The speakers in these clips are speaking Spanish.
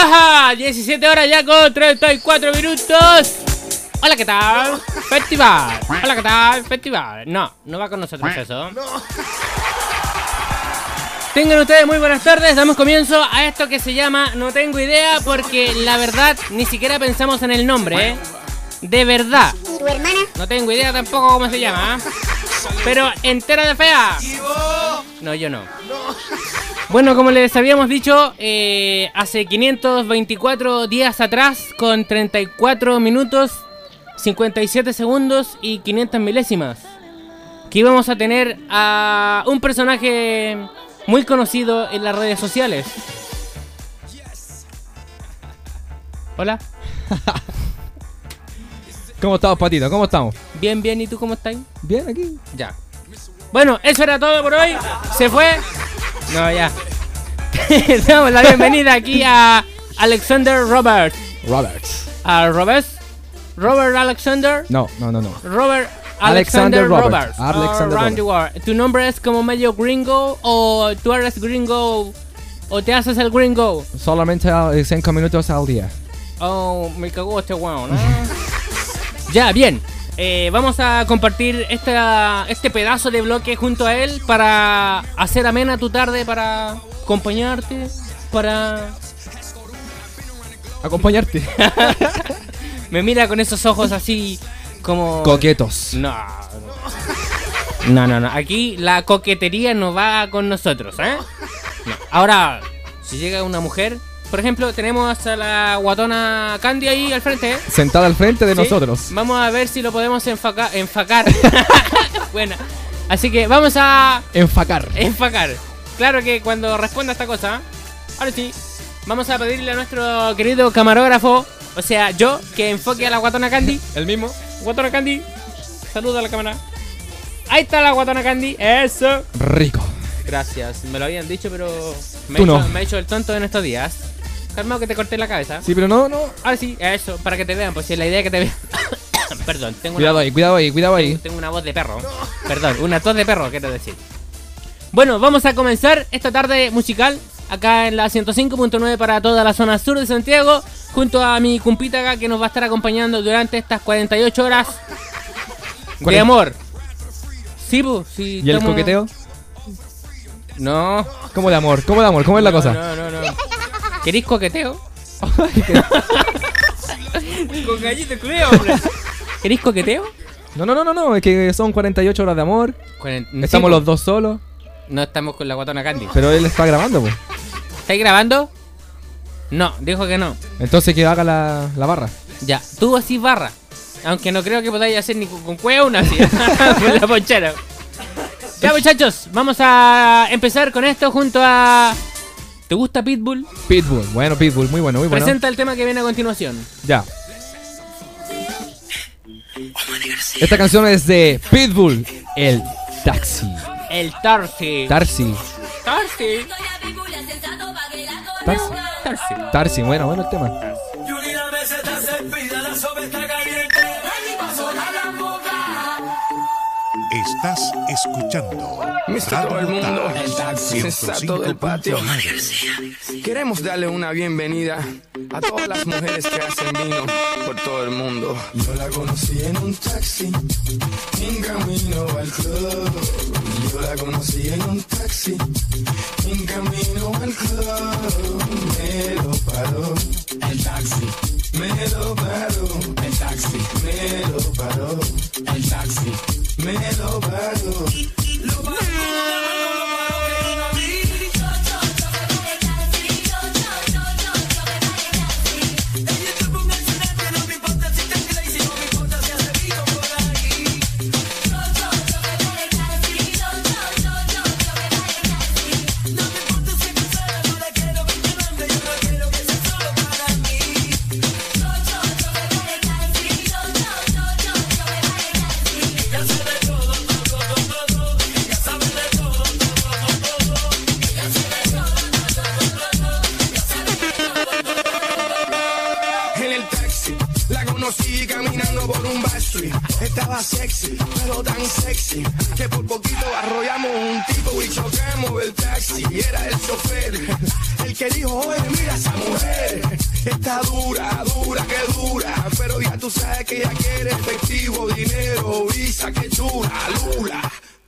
¡Ajá! 17 horas ya con 34 minutos. Hola, ¿qué tal? Festival. Hola, ¿qué tal? Festival. No, no va con nosotros eso. Tengan ustedes muy buenas tardes. Damos comienzo a esto que se llama No tengo idea porque la verdad ni siquiera pensamos en el nombre, ¿eh? De verdad. ¿Y tu hermana? No tengo idea tampoco cómo se llama. ¿eh? Pero entera de fea. No, yo no. Bueno, como les habíamos dicho, eh, hace 524 días atrás, con 34 minutos, 57 segundos y 500 milésimas, que íbamos a tener a un personaje muy conocido en las redes sociales. Hola. ¿Cómo estamos, Patito? ¿Cómo estamos? Bien, bien, ¿y tú cómo estás? Bien, aquí. Ya. Bueno, eso era todo por hoy. Se fue. No, ya. Damos la bienvenida aquí a Alexander Robert. Roberts. A Robert. Robert Alexander. No, no, no, no. Robert Alexander Alexander, Robert. Roberts. Alexander the world. ¿Tu nombre es como medio gringo o tú eres gringo o te haces el gringo? Solamente 5 minutos al día. Oh, me cagó este weón, ¿no? ya, bien. Eh, vamos a compartir esta, este pedazo de bloque junto a él para hacer amena tu tarde, para acompañarte, para... Acompañarte. Me mira con esos ojos así como... Coquetos. No. No, no, no. Aquí la coquetería no va con nosotros, ¿eh? No. Ahora, si llega una mujer, por ejemplo, tenemos a la guatona Candy ahí al frente, ¿eh? Sentada al frente de ¿Sí? nosotros. Vamos a ver si lo podemos enfaca- enfacar. Buena. Así que vamos a Enfacar. enfacar. Claro que cuando responda esta cosa, ahora sí, vamos a pedirle a nuestro querido camarógrafo, o sea, yo, que enfoque a la guatona Candy. ¿El mismo? Guatona Candy, saluda a la cámara. Ahí está la guatona Candy, eso. Rico. Gracias, me lo habían dicho, pero me, he hecho, no. me he hecho el tonto en estos días. Calmado que te corté la cabeza. Sí, pero no, no. Ahora sí, eso, para que te vean, pues si es la idea que te vean. Perdón, tengo una Cuidado ahí, cuidado ahí, cuidado ahí. Tengo una voz de perro. Perdón, una tos de perro, quiero decir. Bueno, vamos a comenzar esta tarde musical acá en la 105.9 para toda la zona sur de Santiago, junto a mi cumpita acá que nos va a estar acompañando durante estas 48 horas de amor. Sí, pues, sí. ¿Y el coqueteo? No. ¿Cómo de amor? ¿Cómo de amor? ¿Cómo es la No, cosa? No, no, no. ¿Queréis coqueteo? Con gallito creo, hombre. ¿Queréis coqueteo? No, no, no, no, no. Es que son 48 horas de amor. Cuaren- Estamos sí, los dos solos. No estamos con la guatona Candy. Pero él está grabando, pues. ¿Estáis grabando? No, dijo que no. Entonces que haga la, la barra. Ya, tú así barra. Aunque no creo que podáis hacer ni con, con cueva una así. con la ponchera. Ya muchachos, vamos a empezar con esto junto a... ¿Te gusta Pitbull? Pitbull. Bueno, Pitbull. Muy bueno, muy bueno. Presenta el tema que viene a continuación. Ya. Esta canción es de Pitbull, el taxi. El Tarsi. Tarsi. Tarsi. Tarsi. Tarsi. Tarsi, bueno, bueno el tema. Estás escuchando Mister todo el mundo, el taxi, 105.9. sensato del patio. Queremos darle una bienvenida a todas las mujeres que hacen vino por todo el mundo. Yo la conocí en un taxi, en camino al club. Yo la conocí en un taxi, en camino al club. Me lo paró el taxi. Me lo paró el taxi. Me lo paró el taxi. Me lo conocí caminando por un backstreet. Estaba sexy, pero tan sexy que por poquito arrollamos un tipo y chocamos el taxi. Y era el chofer el que dijo, oye, mira esa mujer. Está dura, dura, que dura. Pero ya tú sabes que ella quiere efectivo, dinero, visa, que chula, lula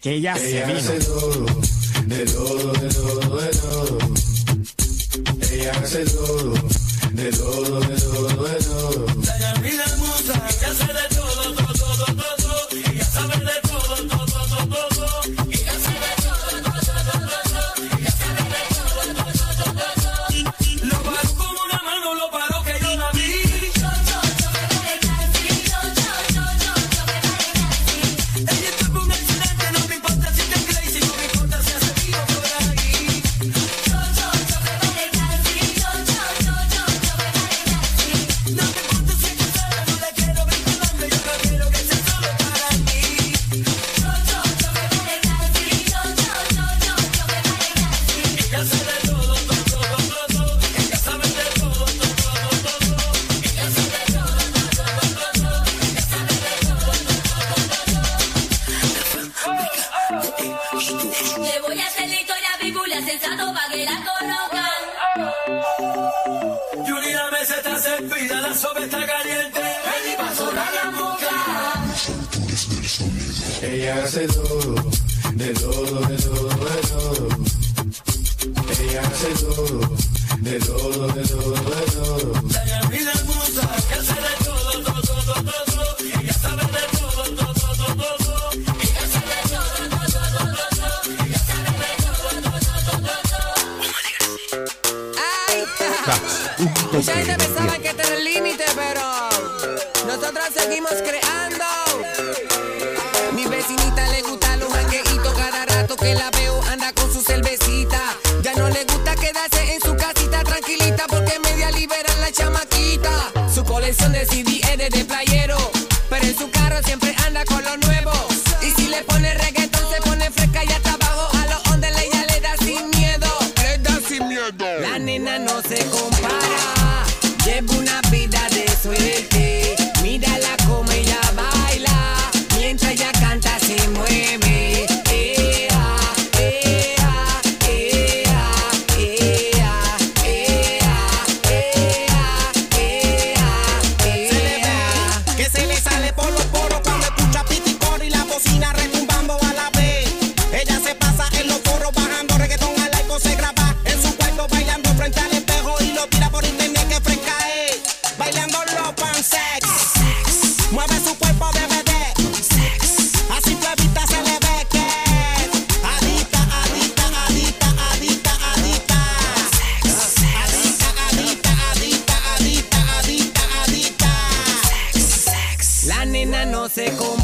que ella. Hace todo, de todo, de todo, de todo. Ella hace todo, de todo, de todo, de todo. La hermosa, que hace de todo. se.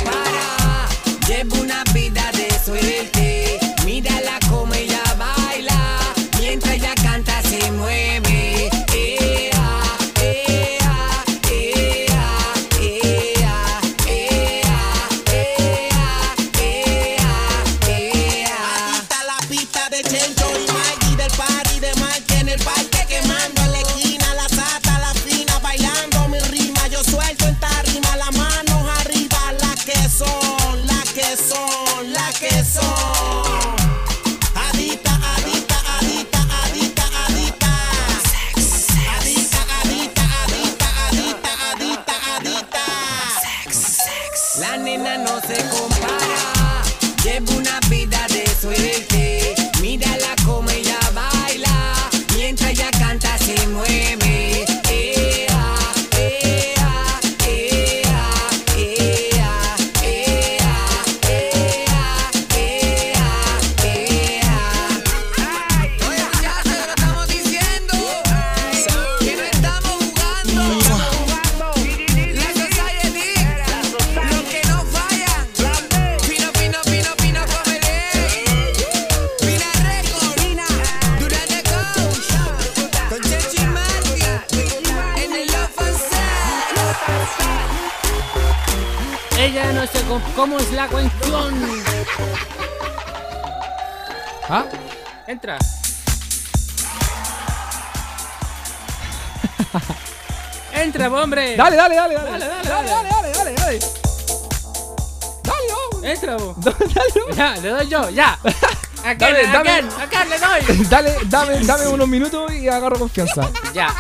Ya. Acá, Dale, dame. le doy. Dale, dame, dame unos minutos y agarro confianza. Ya.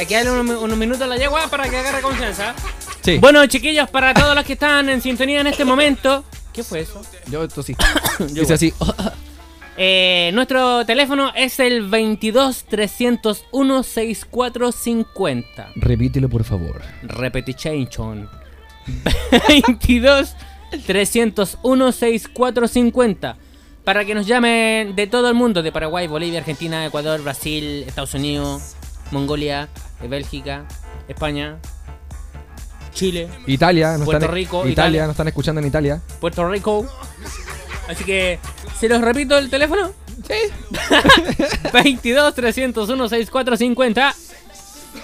Aquí dale unos, unos minutos a la yegua para que agarre confianza. Sí. Bueno, chiquillos, para todos los que están en sintonía en este momento. ¿Qué fue eso? Yo esto sí. Yo igual. así. Eh, nuestro teléfono es el 22 301 6450. Repítelo, por favor. Repetition. 22 301 6450. Para que nos llamen de todo el mundo, de Paraguay, Bolivia, Argentina, Ecuador, Brasil, Estados Unidos, Mongolia, eh, Bélgica, España, Chile, Italia, Puerto están, Rico, Italia, Italia. nos están escuchando en Italia. Puerto Rico. Así que, ¿se los repito el teléfono? Sí. 22 301 6450.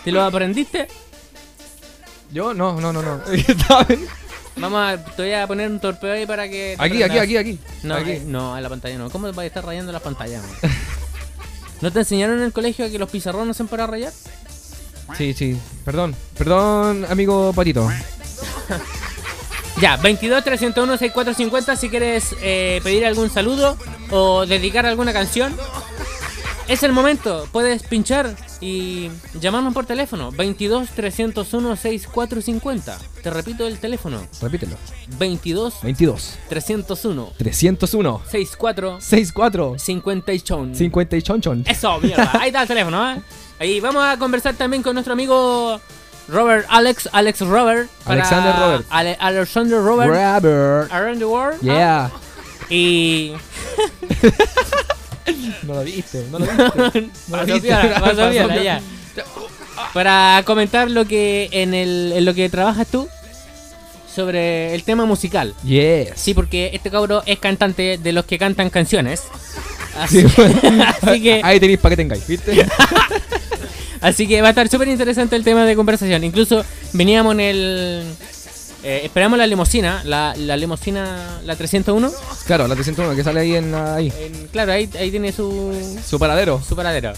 ¿Te lo aprendiste? Yo no, no, no, no. Vamos a, te voy a poner un torpeo ahí para que. aquí, aquí, aquí, aquí. No, Aquí. eh, no, en la pantalla no. ¿Cómo va a estar rayando la pantalla? man? ¿No te enseñaron en el colegio que los pizarrones son para rayar? Sí, sí. Perdón. Perdón, amigo Patito. Ya, 22 301 6450 si quieres eh, pedir algún saludo o dedicar alguna canción. Es el momento, puedes pinchar y llamarnos por teléfono. 22 301 6450. Te repito el teléfono. Repítelo. 22 22. 301 301. 64 64. 50 y chon. 50 y chonchon. Eso, mierda. Ahí está el teléfono, ¿eh? Ahí vamos a conversar también con nuestro amigo Robert Alex, Alex Robert. Alexander Robert. Ale- Alexander Robert. Robert. Around the World. Yeah. Y. No lo viste, no lo viste. No lo Pasó viste. piola. ya. Para comentar lo que en, el, en lo que trabajas tú sobre el tema musical. Yes. Sí, porque este cabro es cantante de los que cantan canciones. Así, Sí, bueno. así que Ahí tenéis para que tengáis, ¿viste? Así que va a estar súper interesante el tema de conversación. Incluso veníamos en el. Eh, esperamos la limusina, la, la limusina, la 301. claro, la 301 que sale ahí en ahí. En- claro, ahí, ahí tiene su, Su paradero. su paradero.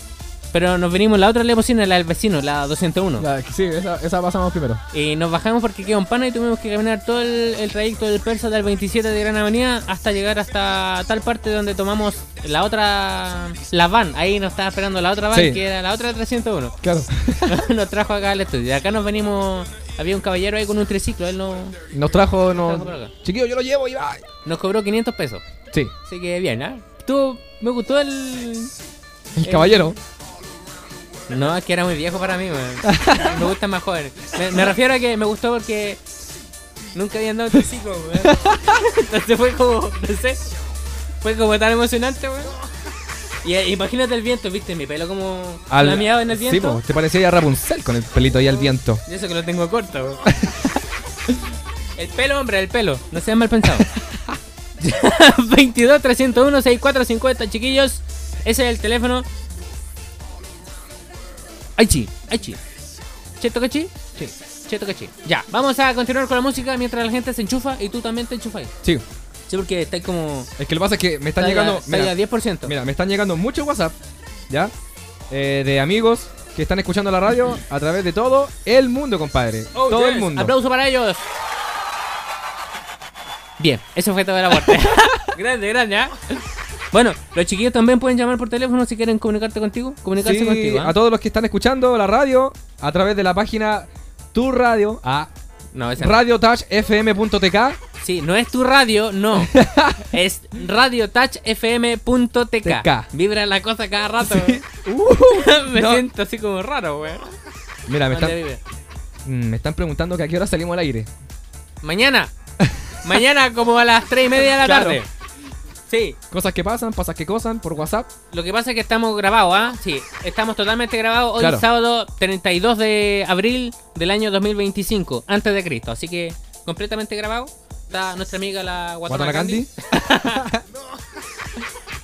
Pero nos venimos la otra limusina, la del vecino, la 201. La- sí, esa, esa pasamos primero. Y nos bajamos porque quedó un pana y tuvimos que caminar todo el, el trayecto del Persa del 27 de Gran Avenida hasta llegar hasta tal parte donde tomamos la otra. La van. Ahí nos estaba esperando la otra van, Sí. que era la otra 301. Claro. nos trajo acá al estudio. Acá nos venimos. Había un caballero ahí con un triciclo. Él no, Nos trajo, Trajo nos... acá. Chiquillo, yo lo llevo y va. nos cobró 500 pesos. Sí, Así que bien, ¿ah? Tú, me gustó el. el Eh, caballero. No, es que era muy viejo para mí, man. Me gusta más joven. Me, me refiero a que me gustó porque nunca había andado en triciclo, weón. Entonces fue como, no sé. Fue como tan emocionante, weón. Y eh, imagínate el viento, viste, mi pelo como flameado en el Sí, viento. po, te parecía a Rapunzel con el pelito ahí al viento. Y eso que lo tengo corto. El pelo, hombre, el pelo. No sean mal pensados. 22 301 6450, chiquillos. Ese es el teléfono. Aichi, Aichi. ¿Cheto cachi? Sí. Cheto cachi. Ya, vamos a continuar con la música mientras la gente se enchufa y tú también te enchufas. Sí. Sí, porque estáis como. Es que lo que pasa es que me están llegando. Mira, a 10%. mira, me están llegando muchos WhatsApp, ¿ya? Eh, de amigos que están escuchando la radio a través de todo el mundo, compadre. Oh, todo el mundo. Aplauso para ellos. Bien, eso fue toda la parte. grande, grande, ¿ah? Bueno, los chiquillos también pueden llamar por teléfono si quieren comunicarte contigo. Comunicarse Sí, contigo. ¿ah? a todos los que están escuchando la radio a través de la página Tu Radio. Ah, No, esa radiotouchfm.tk. Sí, no es tu radio, no. es radiotouchfm.tk. TK. Vibra la cosa cada rato. Me no. siento así como raro, weón. Mira, me ¿Dónde están, mm, me están preguntando que a qué hora salimos al aire. Mañana. Mañana como a las 3 y media de la Claro. tarde. Sí, Cosas que pasan, pasas que cosan por WhatsApp. lo que pasa es que estamos grabados, ¿ah? Sí, estamos totalmente grabados hoy Claro. sábado 32 de abril del año 2025, antes de Cristo. Así que completamente grabado. Está nuestra amiga la Guatana Candy.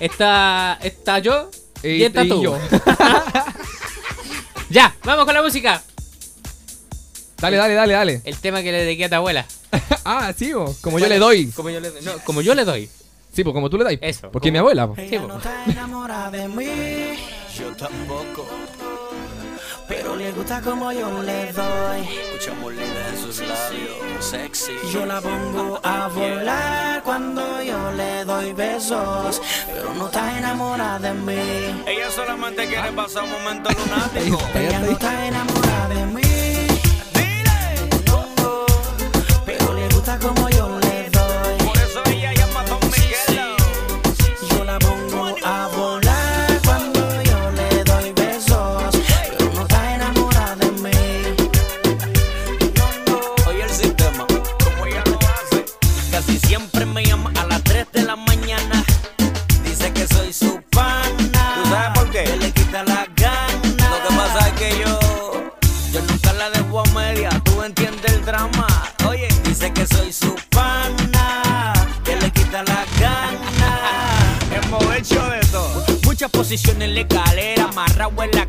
Está, está yo y, Y- está y tú. yo. ya, vamos con la música. Dale, dale, dale, dale. El tema que le dediqué a tu abuela. ah, sí, como yo le doy. Como yo le, no, como yo le doy. Sí, pues como tú le das. Eso, Porque como- mi abuela. po. Sí, po. está enamorada de mí. Yo tampoco. Pero le gusta como yo le doy. Escuchamos linda en sus labios, sexy. Yo la pongo a volar cuando yo le doy besos. Pero no está enamorada de mí. Ella solamente quiere pasar un momento lunático. Ella no está enamorada de mí.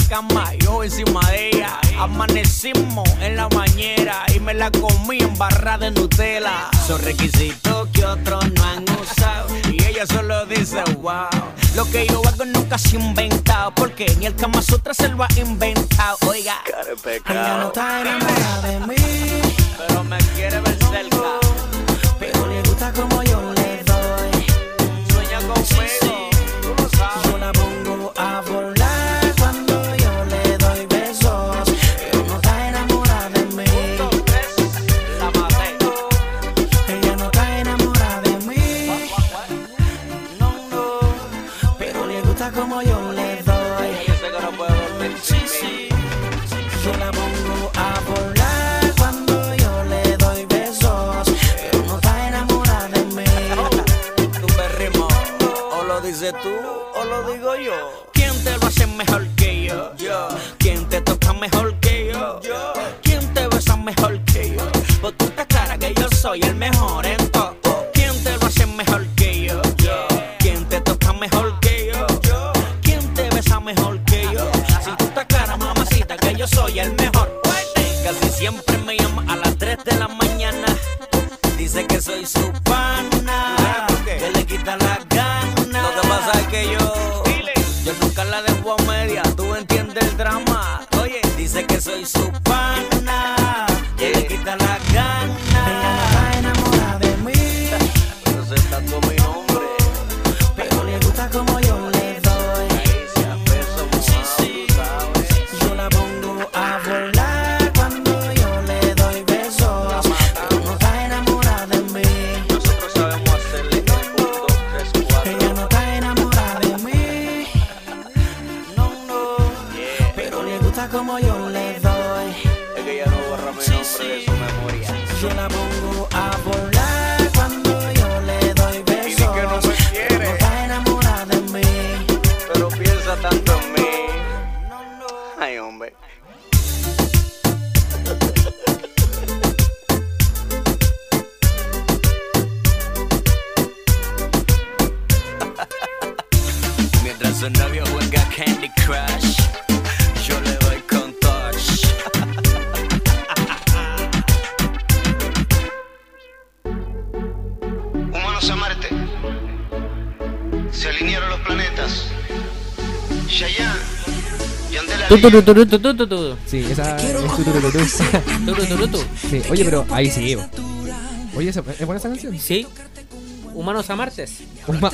Cama, yo encima de ella. Amanecimos en la bañera y me la comí en barra de Nutella. Son requisitos que otros no han usado. Y ella solo dice, wow. Lo que yo hago nunca se ha inventado. Porque ni el Kama Sutra se lo ha inventado. Oiga, Ella no está enamorada de mí. Sí, esa es tu, tu, tu, tu, tu. Tu, tu, tu, tu, tu. Sí, oye, pero ahí sí. Oye, ¿esa- ¿es buena esa canción? Sí. Humanos a Martes. Uma-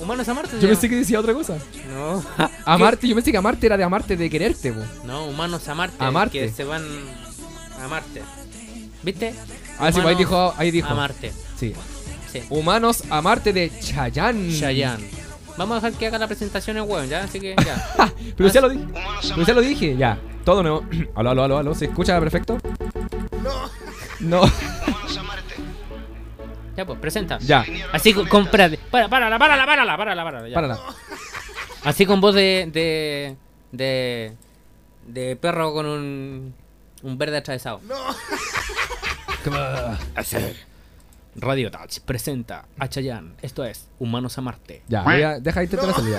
Humanos a Martes. Yo pensé que decía otra cosa. No. Amarte, yo pensé que amarte era de amarte, de quererte, bo. No, humanos a Marte. A Marte. Que se van Amarte. ¿Viste? Ah, sí, pues ahí dijo, ahí dijo. Amarte. Sí. Sí. Humanos a Marte de Chayanne. Chayanne. Vamos a dejar que haga la presentación en weón, ¿ya? Así que ya. Pero ya lo dije. Pero ya lo dije, ya. Todo nuevo. aló, aló, aló, aló. ¿Se escucha perfecto? No. No. ya, pues, presenta. Ya. Así con, con espérate. Para, párala, párala, párala, párala, párala. ya. Párala. Así con voz de. de. de. de perro con un. un verde atravesado. Hacer. Radio Touch presenta a Chayanne. Esto es Humanos a Marte. Ya, voy a- deja intentar la salida.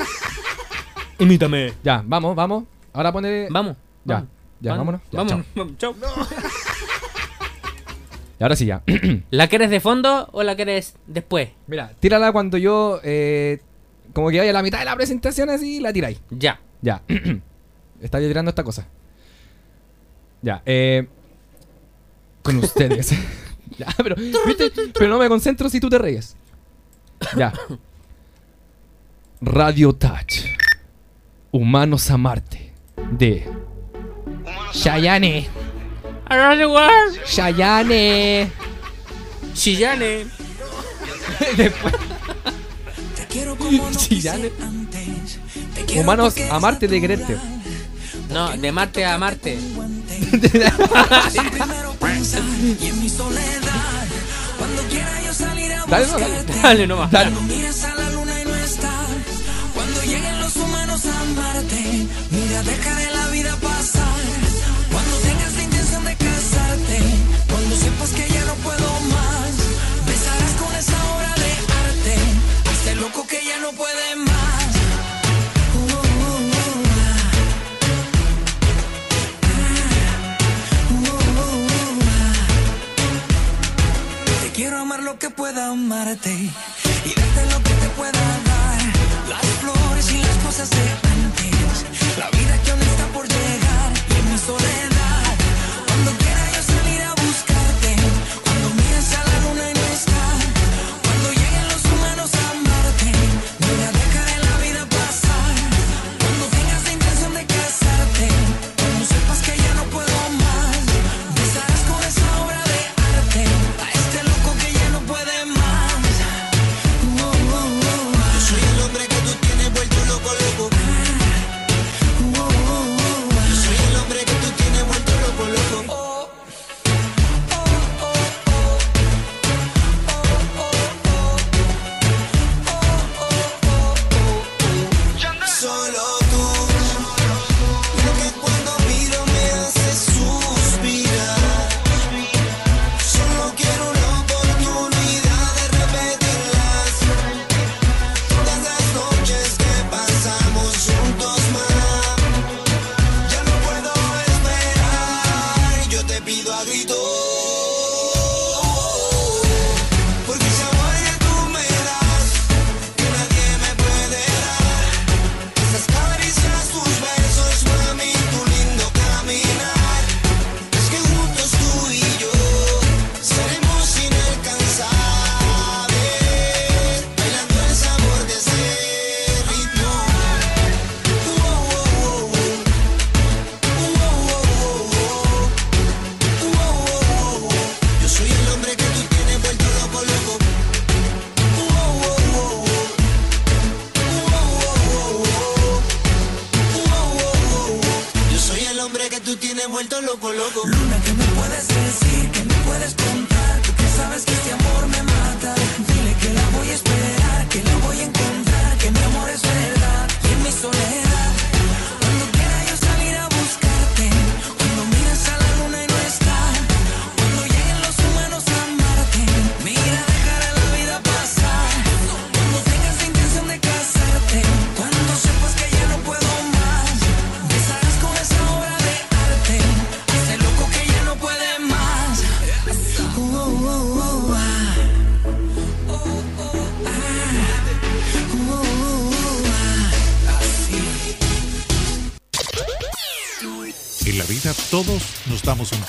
Imítame. Ya, vamos, vamos. Ahora pone. Vamos. Ya, vamos. ya, vámonos. Ya, Vamos. chao. vamos, chao. Y ahora sí, ya. ¿La quieres de fondo o la quieres después? Mira, tírala cuando yo. eh, como que vaya a la mitad de la presentación así, la tiráis. Ya. Ya. Está tirando esta cosa. Ya, eh. Con ustedes. Ya, pero. ¿viste? Pero no me concentro si tú te ríes. Ya. Radio Touch. Humanos a Marte. De. Chayane. Chayane. Chillane. Después. Chillane. Humanos a Marte de quererte. No, de Marte a Marte. Dale, no, dale. Dale nomás. Dale. Cuando miras a la luna y no estás. Cuando lleguen los humanos a Marte. Mira, dejaré la pueda amarte y darte lo que te pueda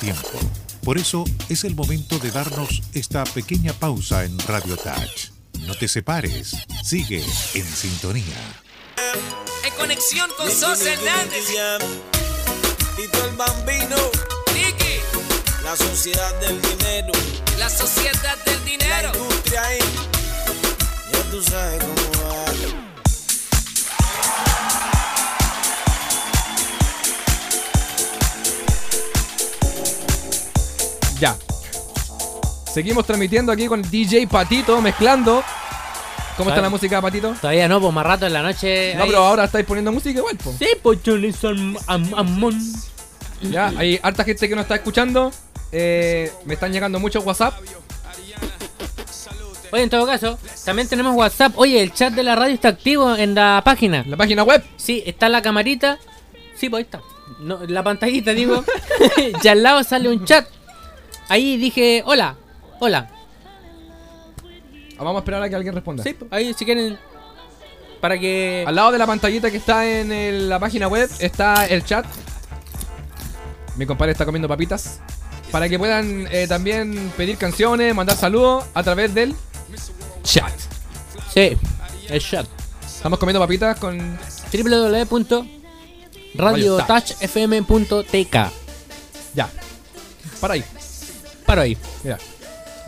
tiempo. Por eso es el momento de darnos esta pequeña pausa en Radio Touch. No te separes, sigue en sintonía. En conexión con Sosa Hernández. Y tú el bambino. Nicky. La sociedad del dinero. La sociedad del La dinero. industria ahí. Ya tú sabes cómo va. Seguimos transmitiendo aquí con el DJ Patito, mezclando. ¿Cómo está la música, Patito? Todavía no, pues más rato en la noche. No, ahí- pero ahora estáis poniendo música igual, po. Sí, pues Jonathan Am- Amon. Ya, hay harta gente que nos está escuchando. Eh, me están llegando muchos WhatsApp. Oye, en todo caso, también tenemos WhatsApp. Oye, el chat de la radio está activo en la página. La página web. Sí, está la camarita. Sí, pues ahí está. No, la pantallita, digo. y al lado sale un chat. Ahí dije, hola, hola. Ah, Vamos a esperar a que alguien responda. Sí, ahí si quieren. Para que. Al lado de la pantallita que está en el- la página web está el chat. Mi compadre está comiendo papitas. Para que puedan eh, también pedir canciones, mandar saludos a través del chat. Sí, el chat. Estamos comiendo papitas con. www.radiotouchfm.tk. Ya. Para ahí. Paro ahí. Mira.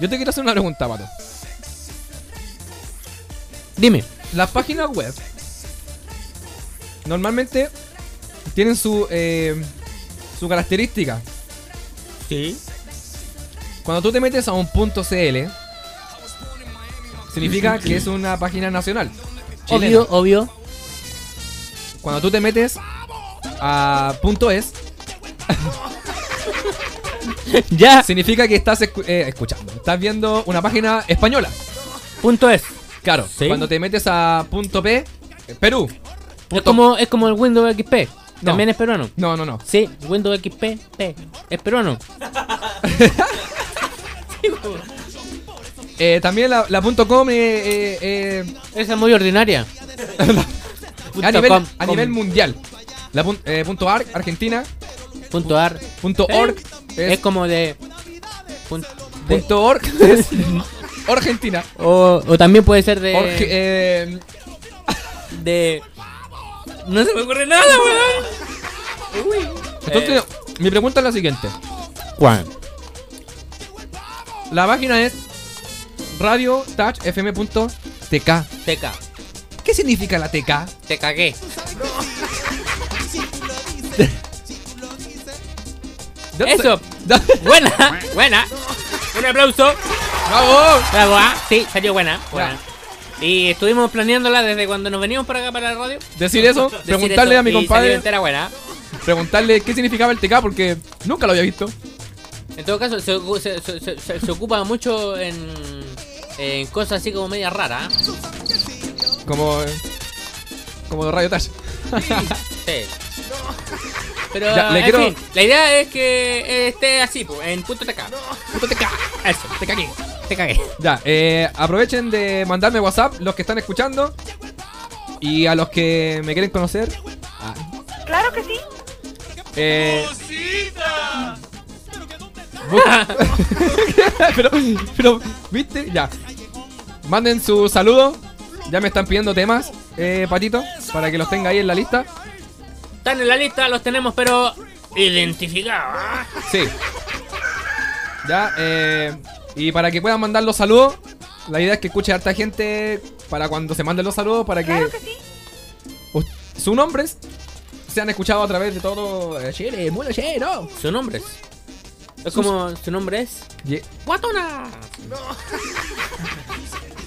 Yo te quiero hacer una pregunta, Pato. Dime. Las páginas web normalmente tienen su eh, su característica. Sí. Cuando tú te metes a un punto .cl significa que es una página nacional. chilena. Obvio, obvio. Cuando tú te metes a punto .es ya. significa que estás escu- eh, escuchando, estás viendo una página española. Punto es. Claro, Sí. cuando te metes a punto .p, eh, Perú. Es como, es como el Windows XP. No. También es peruano. No, no, no. Sí, Windows XP, P. Es peruano. Eh, también la, la punto .com eh, eh, eh, Esa es muy ordinaria. a, nivel, com, a com. nivel mundial. La pun- punto .arg, Argentina. Punto ar. Punto Eh, .org Es, es, como de. pun- de- punto .org es Argentina. o, o también puede ser de. Org- eh, de. No se me ocurre nada, weón. Entonces, Eh. mi pregunta es la siguiente. ¿Cuál? La página es radiotouchfm.tk. TK. ¿Qué significa la TK? Te cagué. ¿De dónde Eso. sa- ¿De- Buena, buena. Un aplauso. ¡Bravo! Bravo, ah, Sí, salió buena. buena. Y estuvimos planeándola desde cuando nos venimos para acá para la radio. Decir eso, Decir preguntarle eso, a mi y compadre, salió buena. preguntarle qué significaba el TK porque nunca lo había visto. En todo caso, se, se- se- se- ocupa mucho en, en cosas así como media raras. ¿eh? Como. Como de Radio Touch. Sí. Pero Ya, le en quiero- fin, la idea es que esté así, pues, en punto TK. Punto TK. Eso, te cagué. Te cagué. Ya, eh, aprovechen de mandarme WhatsApp los que están escuchando. Y a los que me quieren conocer. Claro que sí. Eh, pero, ¿viste? Ya. Manden su saludo. Ya me están pidiendo temas, eh, Patito, para que los tenga ahí en la lista. Están en la lista, los tenemos, pero identificados. ¿ah? Sí. Ya, eh, y para que puedan mandar los saludos, la idea es que escuche harta gente para cuando se manden los saludos, para que, Claro que sí. us- sus nombres sean escuchados a través de todo eh, Chile, mundo lleno. Su nombre es. Es como. Su nombre es. Ye- Guatona.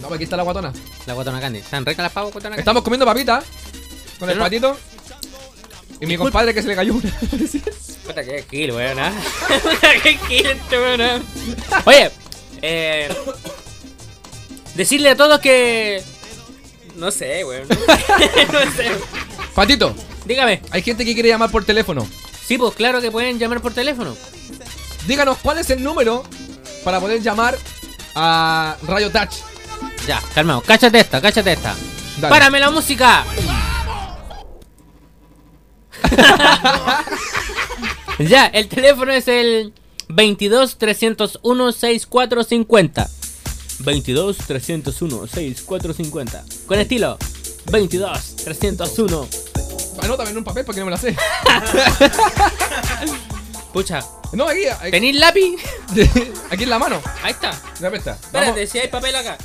No, aquí está la guatona. La Guatona Candy. ¿Están ricas las Guatona Candy? Estamos comiendo papita con el no- patito. Y mi compadre que se le cayó una. Puta que kill, weón. ¿ah? Puta que kill este weón. ¿ah? Oye, eh. Decirle a todos que. No sé, weón. no sé. Patito, Dígame. hay gente que quiere llamar por teléfono. Sí, pues claro que pueden llamar por teléfono. Díganos cuál es el número para poder llamar a Radio Touch. Ya, calmado. Cáchate esta, cáchate esta. Dale. ¡Párame la música! ya, el teléfono es el 22 301 6450. 22 301 6450. Con estilo 22 301. Anótame en un papel porque no me la sé. Pucha, No, aquí. aquí, ¿Tenéis lápiz? aquí en la mano. Ahí está. Ya está. Espérate, si hay papel acá.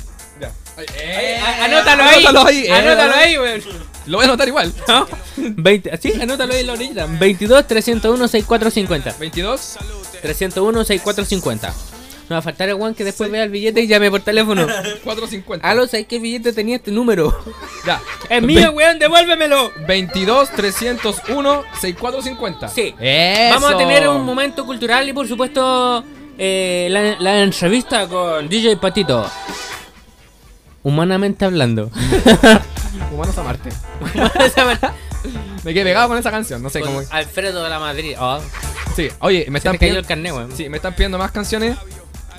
Ahí, a- anótalo ahí. Anótalo ahí, eh. Anótalo ahí, weón. Lo voy a anotar igual. ¿No? 20, sí, anótalo ahí en la orilla. 22 301 6450. 22 301 6450. No va a faltar el one que después vea el billete y llame por teléfono. 450. Aló, ¿sabes qué billete tenía este número? Ya. Es mío, weón, devuélvemelo. 22 301 6450. Sí. Eso. Vamos a tener un momento cultural y por supuesto eh, la, la entrevista con DJ Patito. Humanamente hablando. Humanos a Marte. Me quedé pegado con esa canción, no sé Con cómo. Alfredo de la Madrid. Oh, Sí, oye, me se están cayó pidiendo. weón. Sí, me están pidiendo más canciones.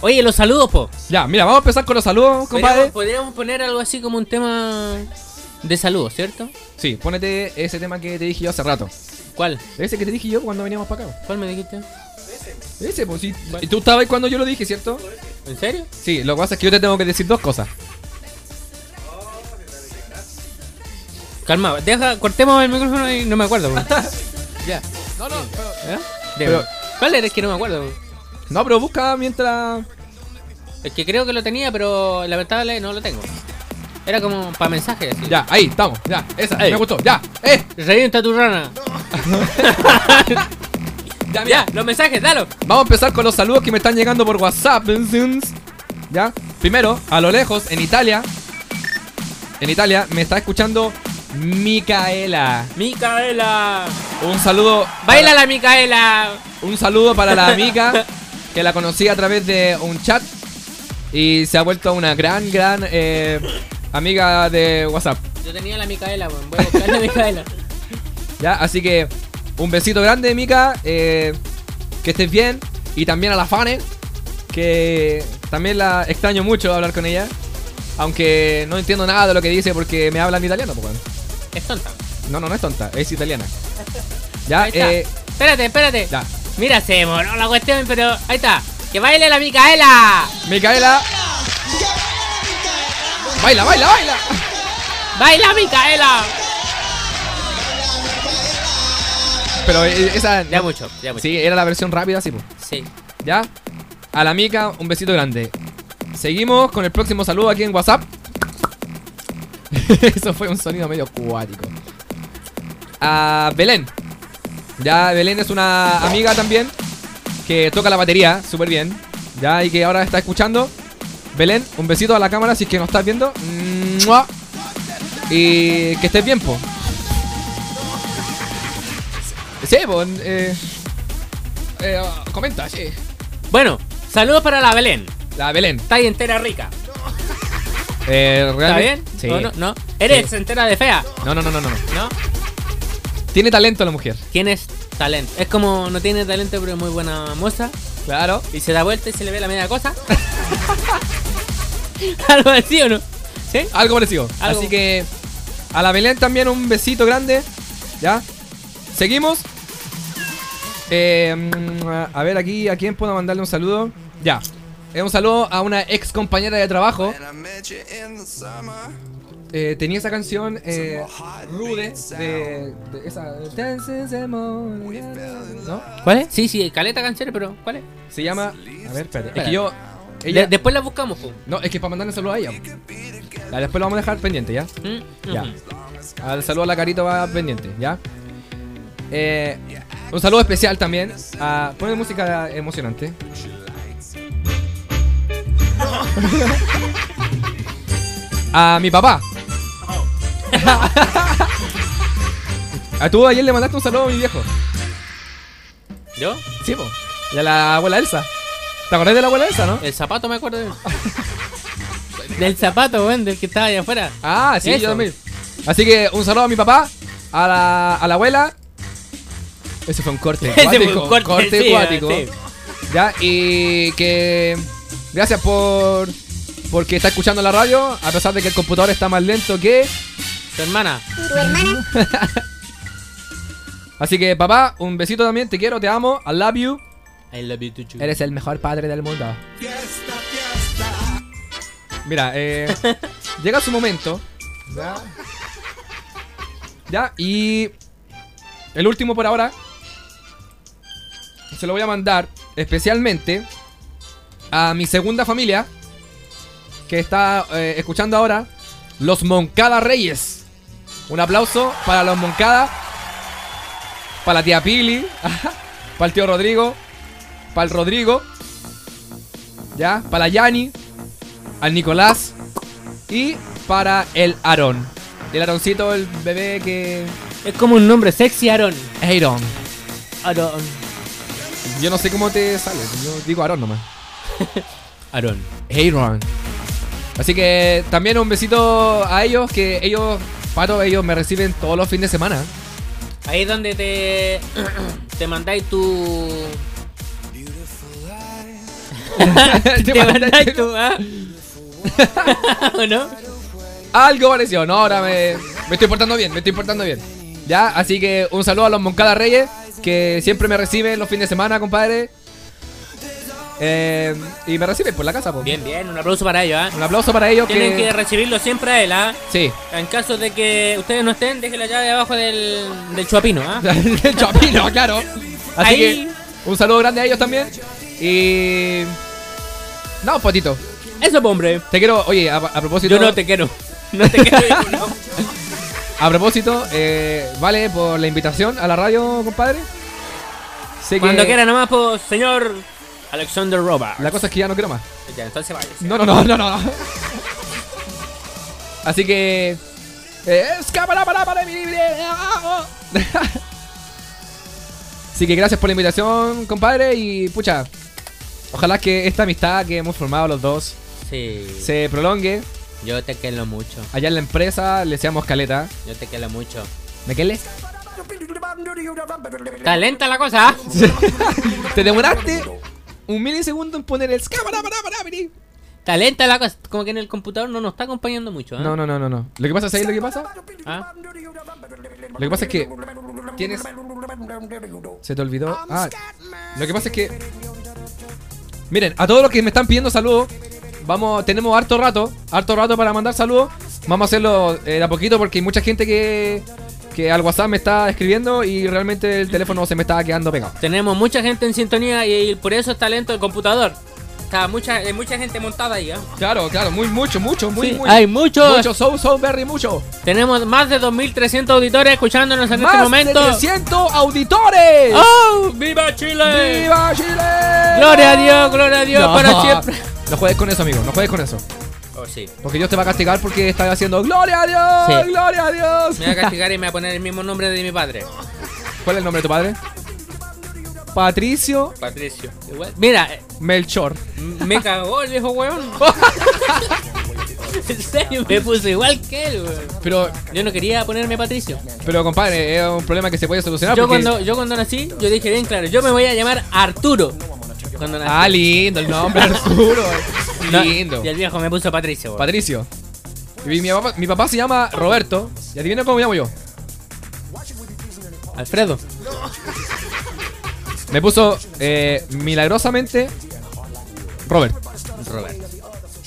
Oye, los saludos, po. Ya, mira, vamos a empezar con los saludos, compadre. podríamos poner algo así como un tema de saludos, ¿cierto? Sí, ponete ese tema que te dije yo hace rato. ¿Cuál? Ese que te dije yo cuando veníamos para acá. ¿Cuál me dijiste? Ese, pues sí. Y Tú estabas ahí cuando yo lo dije, ¿cierto? ¿En serio? Sí, lo que pasa es que yo te tengo que decir dos cosas. Calma, deja, cortemos el micrófono y no me acuerdo. weón. Ya. No, no, ¿Eh? Pero-. ¿Cuál era? Es que no me acuerdo. No, pero busca mientras. Es que creo que lo tenía, pero lamentable no lo tengo. Era como para mensajes. así. Ya, ahí, estamos. Ya, esa, Ey. me gustó. Ya, eh. Revienta tu rana. Ya, mira. Ya, los mensajes, dalo. Vamos a empezar con los saludos que me están llegando por WhatsApp. Ya, primero, a lo lejos, en Italia. En Italia me está escuchando Micaela. Micaela. Un saludo. Baila la Micaela. Un saludo para la amiga que la conocí a través de un chat y se ha vuelto una gran, gran eh, amiga de WhatsApp. Yo tenía la Micaela, weón. Voy a buscar la Micaela. Ya, así que un besito grande, Mica. eh, que estés bien. Y también a la Fane, que también la extraño mucho hablar con ella. Aunque no entiendo nada de lo que dice porque me habla en italiano, pues. bueno. Es tonta. No, no, no es tonta, es italiana. Ya, eh, Espérate, espérate. ya. Mira, se demoró la cuestión, pero ahí está. Que baile la Micaela. Micaela. Baila, baila, baila. Baila Micaela. Pero eh, esa. Ya mucho, ya mucho. Sí, era la versión rápida, sí, pues. Sí. ¿Ya? A la Mica, un besito grande. Seguimos con el próximo saludo aquí en WhatsApp. Eso fue un sonido medio cuático. A Belén. Ya, Belén es una amiga también que toca la batería súper bien. Ya, y que ahora está escuchando. Belén, un besito a la cámara si es que nos estás viendo. ¡Mua! Y que estés bien, po. Sí, po. Eh, eh, comenta, sí. Bueno, saludos para la Belén. La Belén. Está ahí entera rica. Eh, ¿Está bien? Sí. ¿O no? ¿No? ¿Eres Sí. entera de fea? No, no, no, no, no. ¿No? Tiene talento la mujer. Tienes talento. Es como no tiene talento, pero es muy buena moza. Claro. Y se da vuelta y se le ve la media cosa. Algo así o no. ¿Sí? Algo parecido. Algo- Así que a la Belén también un besito grande. ¿Ya? Seguimos. Eh, mm, a ver aquí, ¿a quién puedo mandarle un saludo? Ya. Eh, un saludo a una ex compañera de trabajo. Eh, tenía esa canción eh, Rude de, de esa ¿No? ¿Cuál es? Sí, sí, caleta canciones, pero ¿cuál es? Se llama. A ver, espérate. Es Espera. que yo. De- Ella, después la buscamos, po. no, es que para mandarle saludo a ella. Ya, después lo vamos a dejar pendiente, ¿ya? Mm, Ya. Al saludo a la carito va pendiente, ¿ya? Eh, un saludo especial también a. Pone música emocionante. A mi papá. a tú ayer le mandaste un saludo a mi viejo. ¿Yo? Sí, po. Y a la abuela Elsa. ¿Te acordás de la abuela Elsa, no? El zapato me acuerdo de Del zapato, weón, del que estaba allá afuera. Ah, sí, Eso. yo también. Así que un saludo a mi papá, a la, a la abuela. Ese fue un corte Ese fue un cuático. corte, sí, cuático. sí. Ya, y que. Gracias por. Porque está escuchando la radio, a pesar de que el computador está más lento que. Tu hermana. Así que, papá, un besito también. Te quiero, te amo. I love you. I love you too. Eres el mejor padre del mundo. Mira, eh, llega su momento. Ya. Ya, y. El último por ahora. se lo voy a mandar especialmente a mi segunda familia que está eh, escuchando ahora, los Moncada Reyes. Un aplauso para los Moncada, para la tía Pili, para el tío Rodrigo, para el Rodrigo, ya, para la Yani, al Nicolás y para el Aarón. El Aaroncito, el bebé que. Es como un nombre sexy, Aaron. Aaron. Aaron. Yo no sé cómo te sale, yo digo Aarón nomás. Aaron. Aaron. Así que también un besito a ellos, que ellos, Pato, ellos me reciben todos los fines de semana. Ahí es donde te, te mandáis tu. te mandáis tu. ¿ah? ¿O no? Algo pareció, no, ahora me, me estoy portando bien, me estoy portando bien. Ya, así que un saludo a los Moncada Reyes, que siempre me reciben los fines de semana, compadre. Eh, y me reciben por la casa, pues. Bien, bien, un aplauso para ellos, ¿ah? Un aplauso para ellos Tienen que que... recibirlo siempre a él, ¿ah? Sí. En caso de que ustedes no estén, dejen la llave abajo del, del chuapino, ¿ah? El chapino, claro. Así Ahí- que un saludo grande a ellos también. Y... No, Patito. Eso, pues, hombre. Te quiero, oye, a, a propósito... Yo no te quiero. No te quiero. no. A propósito, eh, vale por la invitación a la radio, compadre. Sé que Cuando quiera nomás, pues, señor Alexander Robert. La cosa es que ya no quiero más. Ya, entonces vaya. No, no, no, no, no. Así que. escápala, para, para, mi libre. Así que gracias por la invitación, compadre. Y pucha, ojalá que esta amistad que hemos formado los dos Sí. se prolongue. Yo te quiero mucho. Allá en la empresa le seamos caleta. Yo te quiero mucho. ¿Me qué le? Está lenta la cosa, ¿ah? Te demoraste un milisegundo en poner el. Está lenta la cosa. Como que en el computador no nos está acompañando mucho, ¿ah? No, no, no, no, no. Lo que pasa, ¿sabes lo que pasa? ¿Ah? Lo que pasa es que tienes. Se te olvidó. Ah, lo que pasa es que. Miren, a todos los que me están pidiendo saludos, vamos, tenemos harto rato, harto rato para mandar saludos. Vamos a hacerlo eh, de a poquito porque hay mucha gente que, que al WhatsApp me está escribiendo y realmente el teléfono se me está quedando pegado. Tenemos mucha gente en sintonía y por eso está lento el computador. Está mucha, hay mucha gente montada ahí, ¿ah? Claro, claro, muy, mucho, mucho, muy, Sí, muy. hay muchos. Mucho, so, so, very mucho. Tenemos más de 2.300 auditores escuchándonos en Más este momento. de 300 auditores. ¡Oh! ¡Viva Chile! ¡Viva Chile! ¡Gloria a Dios, gloria a Dios No. para siempre! No juegues con eso, amigo, no juegues con eso. Sí. Porque Dios te va a castigar porque estás haciendo ¡Gloria a Dios! Sí. ¡Gloria a Dios! Me va a castigar y me va a poner el mismo nombre de mi padre. ¿Cuál es el nombre de tu padre? Patricio Patricio. Igual- Mira, eh, Melchor. me cagó el viejo weón. en serio, me puse igual que él, weón. Pero, Yo no quería ponerme Patricio. pero compadre, es un problema que se puede solucionar Yo porque... cuando, yo cuando nací, yo dije bien claro, yo me voy a llamar Arturo. Cuando nací. Ah, lindo el nombre, Arturo. Lindo. Y el viejo me puso Patricio. weón. Patricio. Y mi, papá, mi papá se llama Roberto. ¿Y adivina cómo me llamo yo? Alfredo. Me puso eh, milagrosamente Robert. Robert.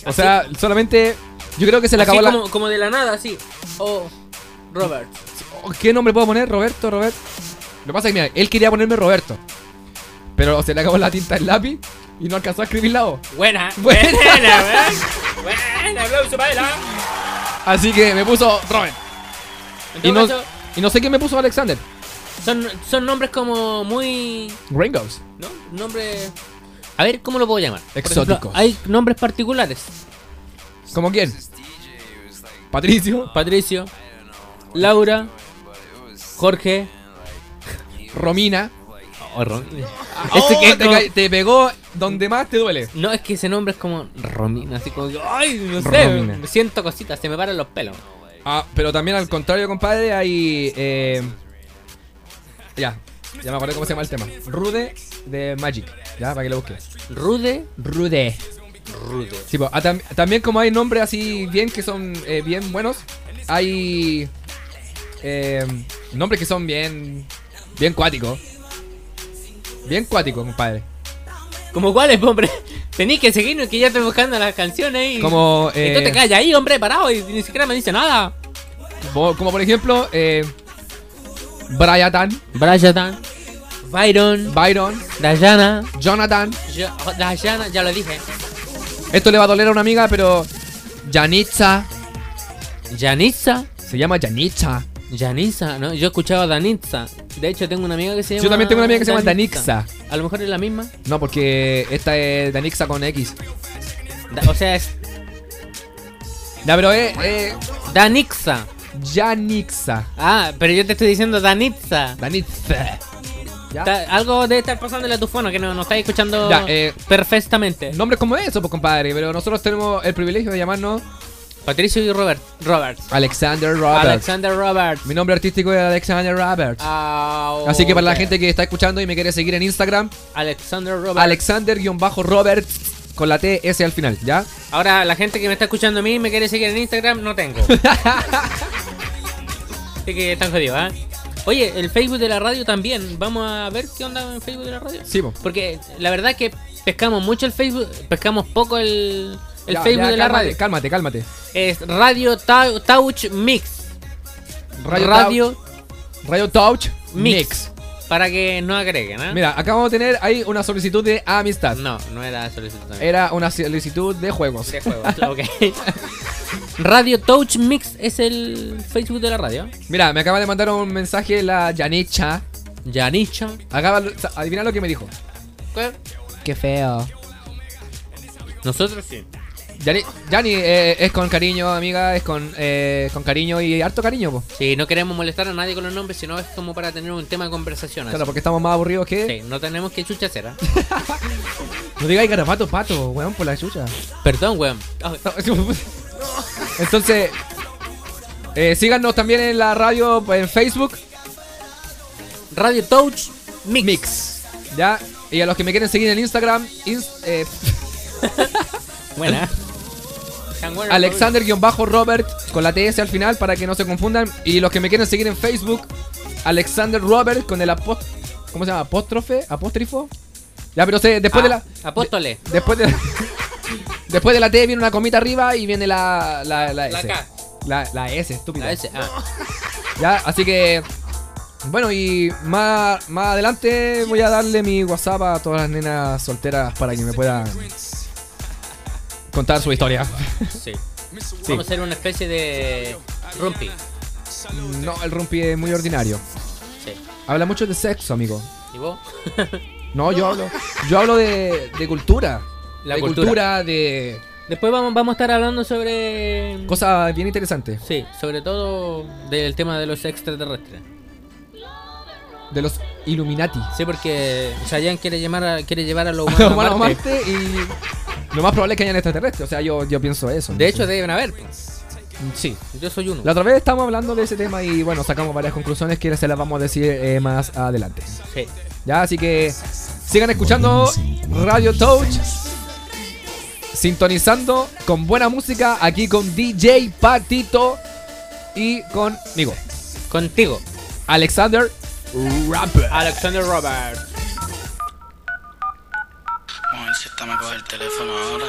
O sea, solamente... Yo creo que se le Así acabó la... como, como de la nada, así. Oh, Robert. Oh, ¿Qué nombre puedo poner? Roberto, Robert. Lo que pasa es que, mira, él quería ponerme Roberto. Pero se le acabó la tinta del lápiz y no alcanzó a escribir la O. Buena, Buena. buena. Buena, aplauso para él, ¿ah? Así que me puso Robert. Y no, caso, y no sé qué me puso Alexander. son, son nombres como muy. Ringos. ¿No? Nombres. A ver, ¿cómo lo puedo llamar? Exóticos. hay nombres particulares. ¿Como quién? Patricio. Patricio, Laura, Jorge. Romina. Oh, Rom- Oh, Este que te, pegó donde más te duele. No, es que ese nombre es como Romina, así como ay, no sé, Romina. me siento cositas, se me paran los pelos. Ah, pero también al contrario, compadre, hay. eh, ya, ya me acordé cómo se llama el tema. Rude de Magic. Ya, para que lo busques. Rude, Rude. Rude. Sí, tam- también como hay nombres así bien que son eh, bien buenos, hay eh, nombres que son bien bien cuáticos. Bien cuáticos, compadre. ¿Como cuáles, hombre? Tenéis que seguirnos que ya estoy buscando las canciones y. Como, eh, te callas ahí, hombre, parado y ni siquiera me dice nada. Como por ejemplo, eh, Bryatan, Brayatan, Byron, Byron, Dayana, Jonathan. yo- Dayana, ya lo dije. Esto le va a doler a una amiga, pero. Janitza. Yanitza, Se llama Janitza. Yanitza, ¿no? Yo escuchaba Danitza. De hecho, tengo una amiga que se llama. Yo también tengo una amiga que se llama Danixa. A lo mejor es la misma. No, porque esta es Danixa con X. Da- o sea, es Ya, pero es. Eh, Danixa. Janixa. Ah, pero yo te estoy diciendo Danitza. Danitza. ¿Ya? Algo debe estar pasándole a tu fono que no, no estáis escuchando Ya, eh, perfectamente. Nombres como eso, pues compadre. Pero nosotros tenemos el privilegio de llamarnos Patricio y Robert. Robert. Alexander Roberts. Alexander Robert. Mi nombre artístico es Alexander Roberts. Ah, Así que para la gente que está escuchando y me quiere seguir en Instagram, Alexander Robert. Alexander-Roberts con la T S al final, ¿ya? Ahora, la gente que me está escuchando a mí y me quiere seguir en Instagram, no tengo. Así que están jodidos, ¿ah? Oye, el Facebook de la radio también. Vamos a ver qué onda en Facebook de la radio. Sí, po. Porque la verdad es que pescamos mucho el Facebook, pescamos poco el, el Ya, Facebook ya, de la cálmate, radio. Cálmate, cálmate. Es Radio Tau- Touch Mix. Radio Radio Radio Touch Mix. Mix. Para que no agreguen, ¿ah? Mira, acabamos de tener ahí una solicitud de amistad. No, no era solicitud también. Era una solicitud de juegos. De juegos, ok. Radio Touch Mix es el Facebook de la radio. Mira, me acaba de mandar un mensaje la Yanicha. Yanicha. Acaba, adivina lo que me dijo. ¿Qué? Qué feo. Nosotros sí. Yani, Yani, eh, es con cariño, amiga, es con, eh, con cariño y harto cariño, po. Sí, no queremos molestar a nadie con los nombres, sino es como para tener un tema de conversación. así. Claro, porque estamos más aburridos que. Sí, no tenemos que chucha hacer, ¿ah? No digáis garabato, pato, weón, por la chucha. Perdón, weón. Ay, Entonces, eh, síganos también en la radio, en Facebook. Radio Touch Mix. Mix. ¿Ya? Y a los que me quieren seguir en Instagram, ins- eh, Buena. Alexander-Robert con la TS al final para que no se confundan. Y los que me quieren seguir en Facebook, Alexander Robert con el apóst ¿Cómo se llama? ¿Apóstrofe? ¿Apóstrifo? Ya, pero sé, después de la. Ah, Apóstole. Después de Después de la T viene una comita arriba y viene la, la, la La S. K. La, la S, estúpida. La S, ah. Ya, así que. Bueno, y más, más adelante voy a darle mi WhatsApp a todas las nenas solteras para que me puedan contar su historia. Sí. Vamos a hacer una especie de rumpi. No, el rumpi es muy ordinario. Sí. Habla mucho de sexo, amigo. ¿Y vos? No, yo hablo, yo hablo de, de cultura. La de cultura. cultura, de Después vamos, vamos a estar hablando sobre. cosas bien interesantes. Sí, sobre todo del tema de los extraterrestres. De los Illuminati. Sí, porque Chayanne quiere, llamar a- quiere llevar a los humanos a. Marte y lo más probable es que hayan extraterrestres. O sea, yo, yo pienso eso. no De sé. hecho, deben haber. sí. Yo soy uno. La otra vez estábamos hablando de ese tema y bueno, sacamos varias conclusiones que se las vamos a decir eh, más adelante. Sí. Ya, así que sigan escuchando Radio Touch. Sintonizando con buena música aquí con DJ Patito y conmigo, Contigo. Alexander Rapper. Alexander Robert. Me coge el teléfono ahora.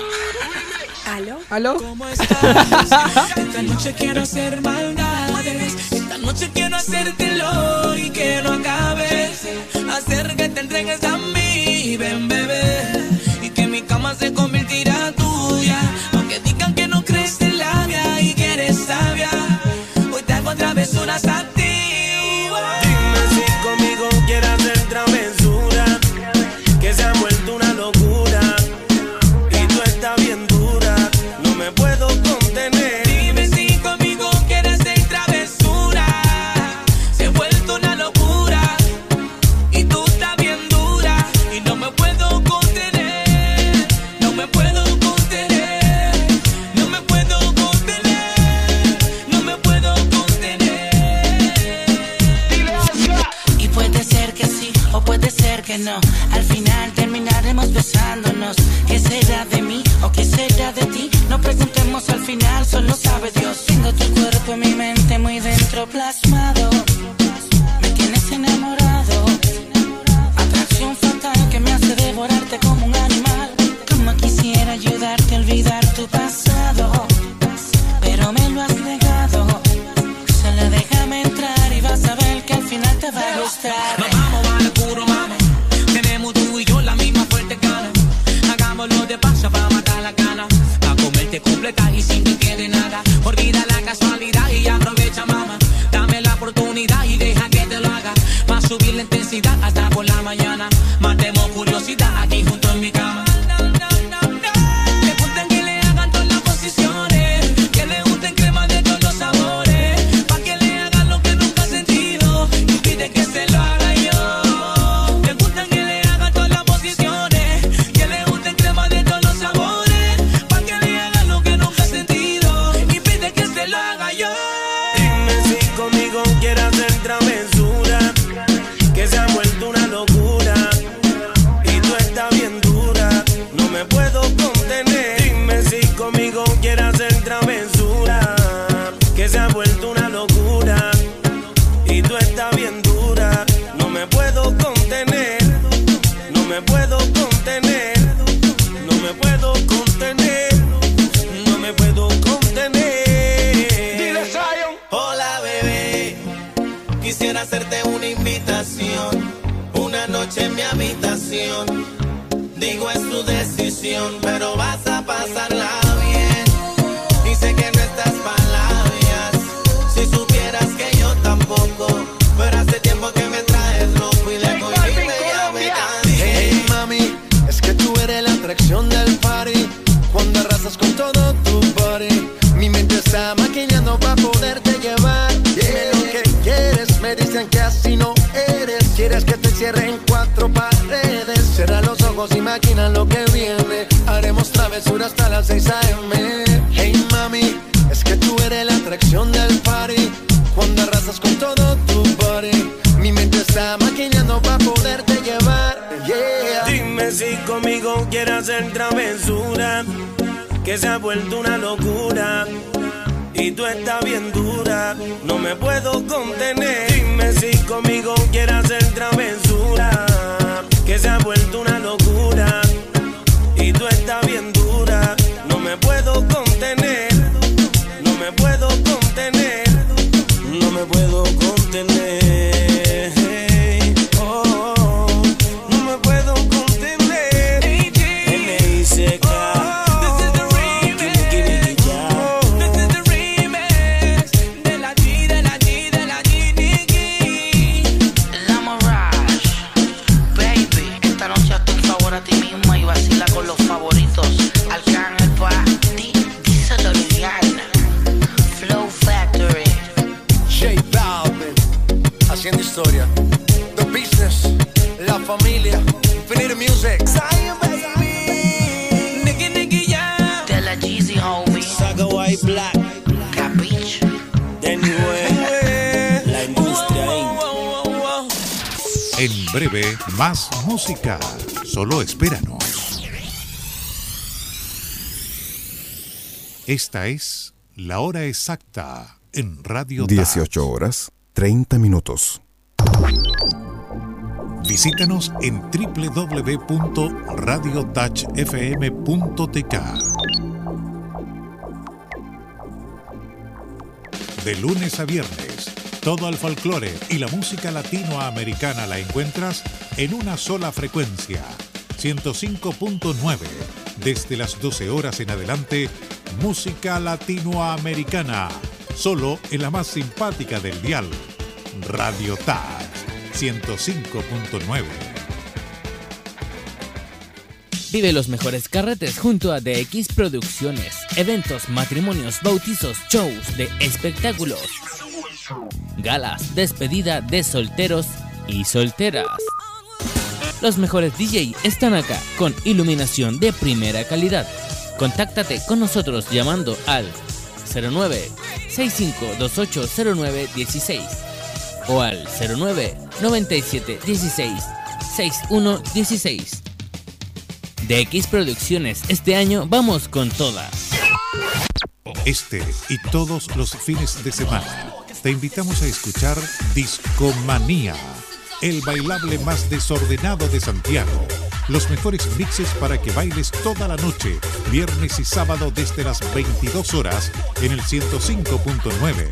¿Aló? ¿Aló? Esta noche quiero hacer maldades. Esta noche quiero hacértelo y que no acabes. Hacer que te entregues a mí, ven bebé. Y que mi cama se convertirá tuya. Aunque digan que no crees en la vida y que eres sabia. Hoy te hago travesuras a puede ser que no. Al final terminaremos besándonos. ¿Qué será de mí o qué será de ti? No preguntemos al final, solo sabe Dios. Tengo tu cuerpo en mi mente muy dentro plasmado. Más música. Solo espéranos. Esta es la hora exacta en Radio 18 horas 30 minutos. Visítanos en www.radiotachfm.tk. De lunes a viernes todo el folclore y la música latinoamericana la encuentras en una sola frecuencia, 105.9. Desde las 12 horas en adelante, música latinoamericana, solo en la más simpática del dial, Radio TAG 105.9. Vive los mejores carretes junto a DX Producciones, eventos, matrimonios, bautizos, shows de espectáculos galas, despedida de solteros y solteras. Los mejores DJ están acá con iluminación de primera calidad. Contáctate con nosotros llamando al 09 65280916 o al 09 9716 6116. De X Producciones este año vamos con todas. Este y todos los fines de semana te invitamos a escuchar Discomanía, el bailable más desordenado de Santiago. Los mejores mixes para que bailes toda la noche, viernes y sábado desde las 22 horas en el 105.9.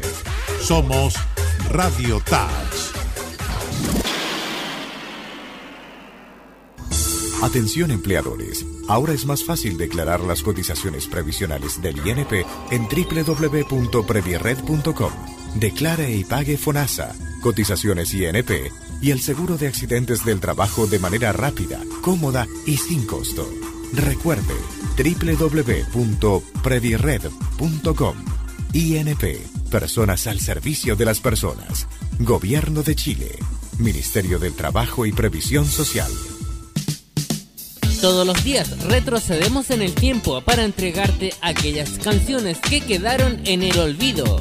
Somos Radio Touch. Atención empleadores. Ahora es más fácil declarar las cotizaciones previsionales del INP en www.previerred.com. Declare y pague FONASA, cotizaciones INP y el seguro de accidentes del trabajo de manera rápida, cómoda y sin costo. Recuerde www.previerred.com. INP, personas al servicio de las personas. Gobierno de Chile. Ministerio del Trabajo y Previsión Social. Todos los días retrocedemos en el tiempo para entregarte aquellas canciones que quedaron en el olvido.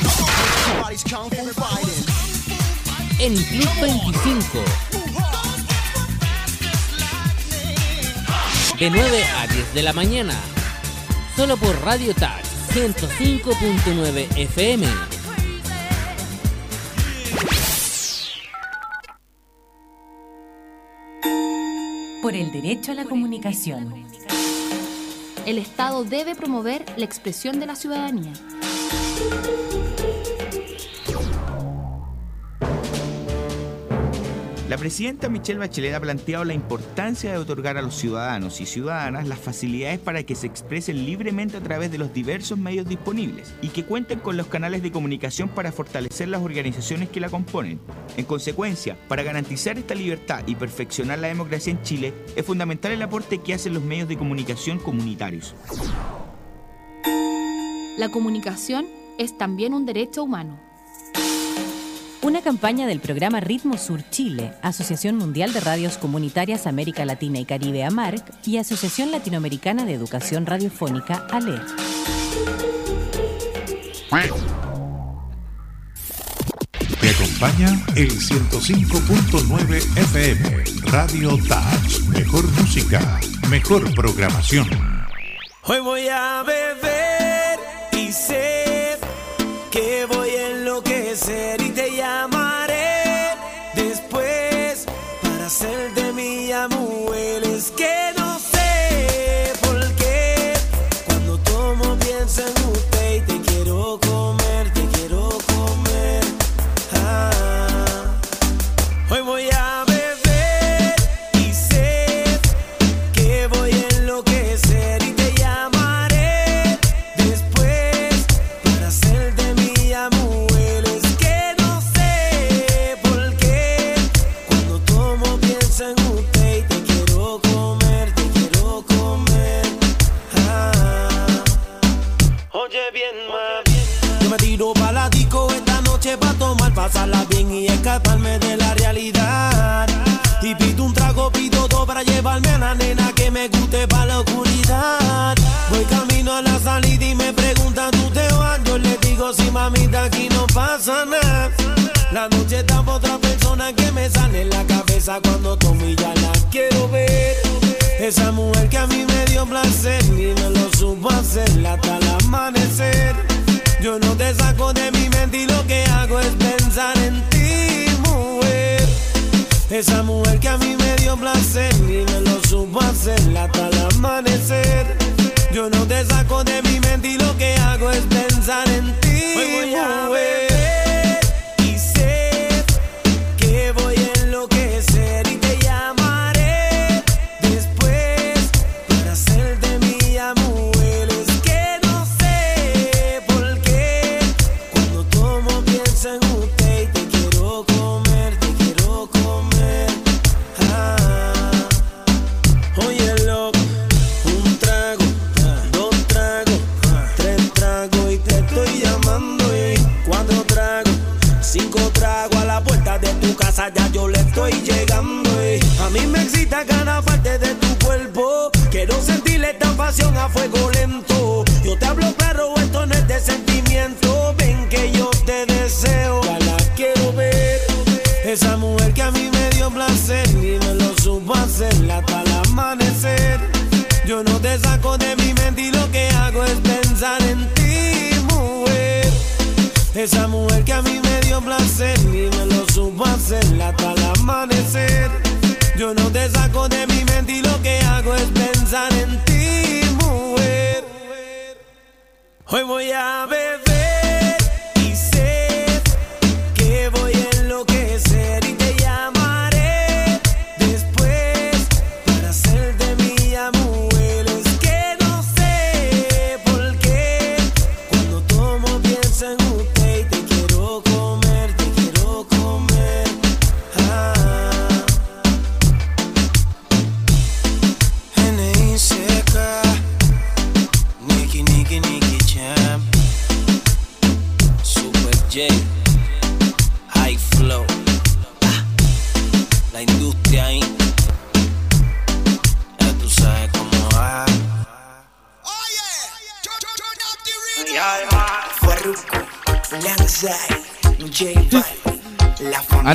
En Club 25. De 9 a 10 de la mañana. Solo por Radio Touch 105.9 FM. Por el derecho a la comunicación. El Estado debe promover la expresión de la ciudadanía. La presidenta Michelle Bachelet ha planteado la importancia de otorgar a los ciudadanos y ciudadanas las facilidades para que se expresen libremente a través de los diversos medios disponibles y que cuenten con los canales de comunicación para fortalecer las organizaciones que la componen. En consecuencia, para garantizar esta libertad y perfeccionar la democracia en Chile, es fundamental el aporte que hacen los medios de comunicación comunitarios. La comunicación es también un derecho humano. Una campaña del programa Ritmo Sur Chile, Asociación Mundial de Radios Comunitarias América Latina y Caribe AMARC y Asociación Latinoamericana de Educación Radiofónica ALER. Te acompaña el 105.9 FM, Radio Touch. Mejor música, mejor programación. Hoy voy a beber y sé que voy a enloquecer para hasta el amanecer. Yo no te saco de mi mente y lo que hago es pensar en ti, mujer. Esa mujer que a mí me dio placer y me lo supo hacer hasta el amanecer. Yo no te saco de mi mente y lo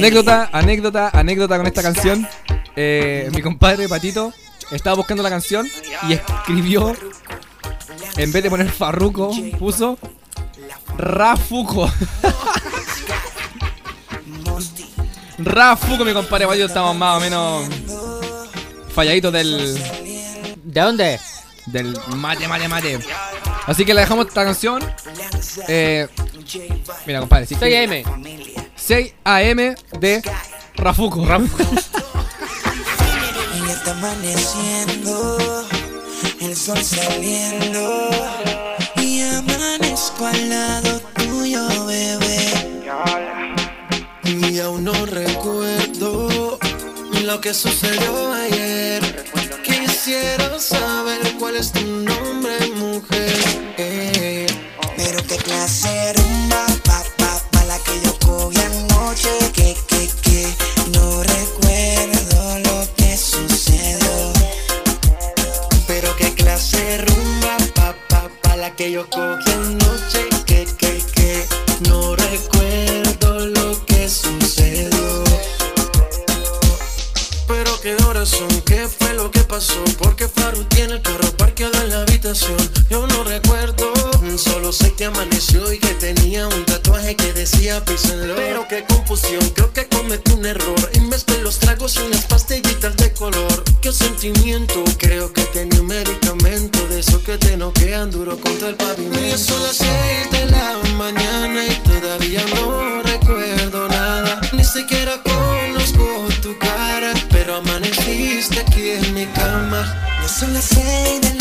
Anécdota, anécdota, anécdota con esta canción. Eh, mi compadre Patito estaba buscando la canción y escribió, en vez de poner Farruko, puso Rafuco. Rafuco, mi compadre Patito, estamos más o menos falladitos del. ¿De dónde? Del mate, mate, mate. Así que le dejamos esta canción. Eh, mira, compadre, si 6 AM. 6 AM de Rafuco. Rafuco. Y está amaneciendo, el sol saliendo. Y amanezco al lado tuyo, bebé. Y aún no recuerdo lo que sucedió ayer. Quisiera saber cuál es tu nombre, mujer. Eh, Pero qué clase anoche. Que, que, que, no recuerdo lo que sucedió. Pero qué clase rumba, pa, pa, pa, la que yo cogí anoche. Que, que, que, no recuerdo lo que sucedió. Pero qué horas son, qué fue lo que pasó Porque Faru tiene el carro parqueado en la habitación Yo no recuerdo, solo sé que amaneció Y que tenía un tatuaje que decía písenlo Pero qué confusión, creo que cometí un error. Y mezclé los tragos y unas pastillitas de color. Qué sentimiento, creo que tenía un medicamento De eso que te noquean duro contra el pavimento. Y son las seis de la mañana y todavía no recuerdo nada. Ni siquiera conozco tu cara Pero amaneciste aquí en mi cama. Ya son las seis de la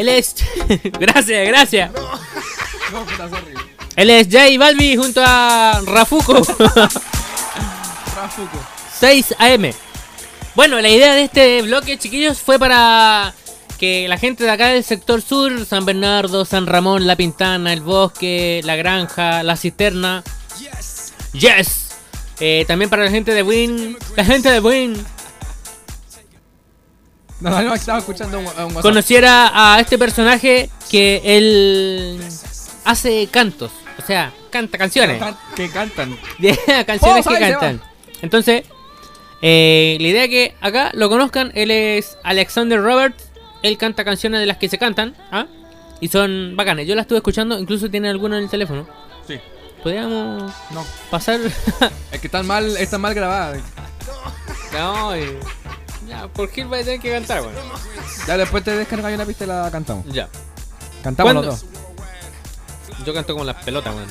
Él es. gracias, gracias. Él es J Balvin junto a Rafuco. Rafuco. 6 AM. Bueno, la idea de este bloque, chiquillos, fue para que la gente de acá del sector sur, San Bernardo, San Ramón, La Pintana, El Bosque, La Granja, La Cisterna. Yes. Eh, también para la gente de Win. La gente de Win. No, no, estaba escuchando un, un WhatsApp. conociera a este personaje que él hace cantos. O sea, canta canciones. Que cantan. canciones Oh, que cantan. Entonces, eh, la idea es que acá lo conozcan. Él es Alexander Roberts. Él canta canciones de las que se cantan. ¿ah? Y son bacanes. Yo las estuve escuchando. Incluso tiene alguna en el teléfono. Sí. Podríamos No. pasar. Es que están mal, están mal grabadas. no, eh, ya, por Gil va a tener que cantar, bueno. Ya después te descargas una pista y la cantamos. Ya. Cantamos ¿Cuándo? los dos. Yo canto como las pelotas, weón.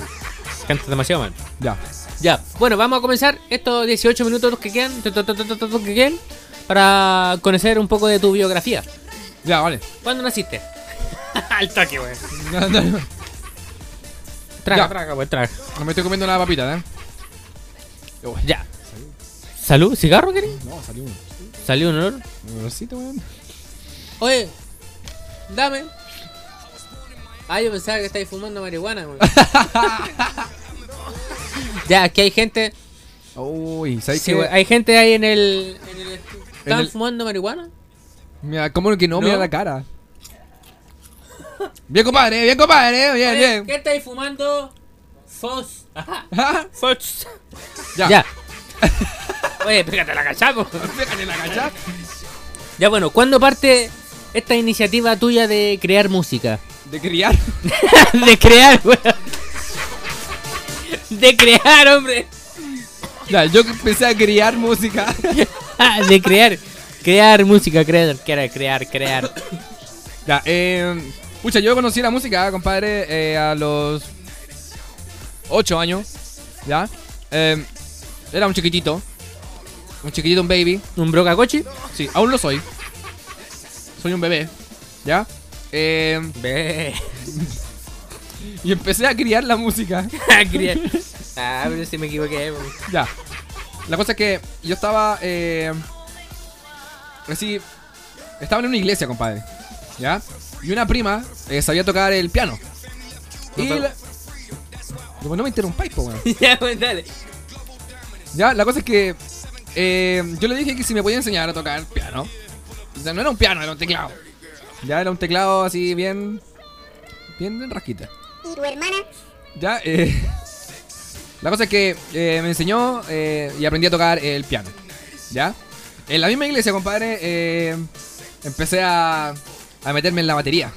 Canto demasiado mal. Ya. Ya, bueno, vamos a comenzar estos 18 minutos que quedan, que quedan para conocer un poco de tu biografía. Ya, vale. ¿Cuándo naciste? Al toque, weón. No, no, no. Traga, Ya. traga, weón, traga. No me estoy comiendo una papita, ¿eh? Ya. ¿Salud? ¿Cigarro, querido? No, salió uno. ¿Salió un olor? Un olorcito, weón. Oye, dame. Ah, yo pensaba que estáis fumando marihuana, weón. ya, aquí hay gente. Uy, ¿sabes Sí, qué? hay gente ahí en el. En el ¿Están el- fumando marihuana? Mira, ¿cómo que no? ¿No? Mira la cara. Bien, compadre, bien, compadre, bien, Oye, bien. ¿Qué estáis fumando? Fos. Ajá. Fos. Ya. Ya. Oye, pégate la cachapo. Pégate la cachapo. Ya bueno, ¿cuándo parte esta iniciativa tuya de crear música? De criar. de crear, weón. De crear, hombre. Ya, yo empecé a criar música. de crear. Crear música, crear, crear, crear, crear. Ya, eh. Pucha, yo conocí la música, compadre, eh, a los 8 años. ¿Ya? Eh, era un chiquitito. Un chiquitito, un baby. ¿Un brocacochi? Sí, aún lo soy. Soy un bebé. ¿Ya? Eh, Ve. y empecé a criar la música. Criar. Ah, pero si me equivoqué. Ya. La cosa es que yo estaba. Eh, así. Estaba en una iglesia, compadre. ¿Ya? Y una prima eh, sabía tocar el piano. Y. No, la- Como no me interrumpáis, po, weón. ya, pues dale. Ya, la cosa es que. Eh, yo le dije que si me podía enseñar a tocar piano. O sea, no era un piano, era un teclado. Ya era un teclado así bien. Bien en rasquita. ¿Y tu hermana? Ya, eh, la cosa es que eh, me enseñó eh, y aprendí a tocar el piano. ¿Ya? En la misma iglesia, compadre, eh, empecé a, a meterme en la batería.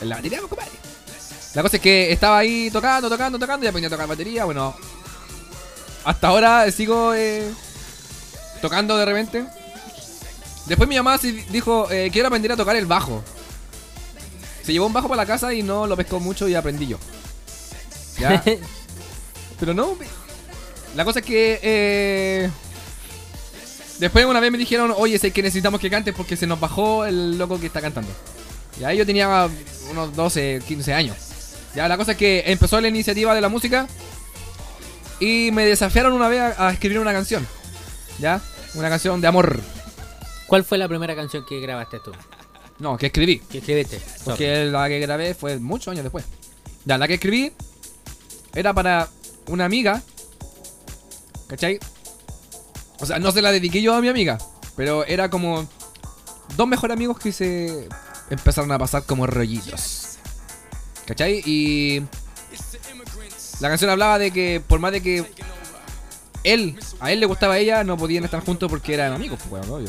En la batería, compadre. La cosa es que estaba ahí tocando, tocando, tocando y aprendí a tocar batería. Bueno, hasta ahora sigo eh, tocando de repente. Después mi mamá dijo, eh, quiero aprender a tocar el bajo. Se llevó un bajo para la casa y no lo pescó mucho y aprendí yo. ¿Ya? Pero no. La cosa es que. eh, Después una vez me dijeron, oye, sé que necesitamos que cantes porque se nos bajó el loco que está cantando. Y ahí yo tenía unos 12, 15 años. Ya, la cosa es que empezó la iniciativa de la música y me desafiaron una vez a, a escribir una canción. ¿Ya? Una canción de amor. ¿Cuál fue la primera canción que grabaste tú? No, que escribí. ¿Qué escribiste? Porque la que grabé fue muchos años después. Ya, la que escribí era para una amiga. ¿Cachai? O sea, no se la dediqué yo a mi amiga. Pero era como dos mejores amigos que se empezaron a pasar como rollitos. ¿Cachai? Y la canción hablaba de que por más de que él, a él le gustaba a ella, no podían estar juntos porque eran amigos. Pues, bueno, obvio.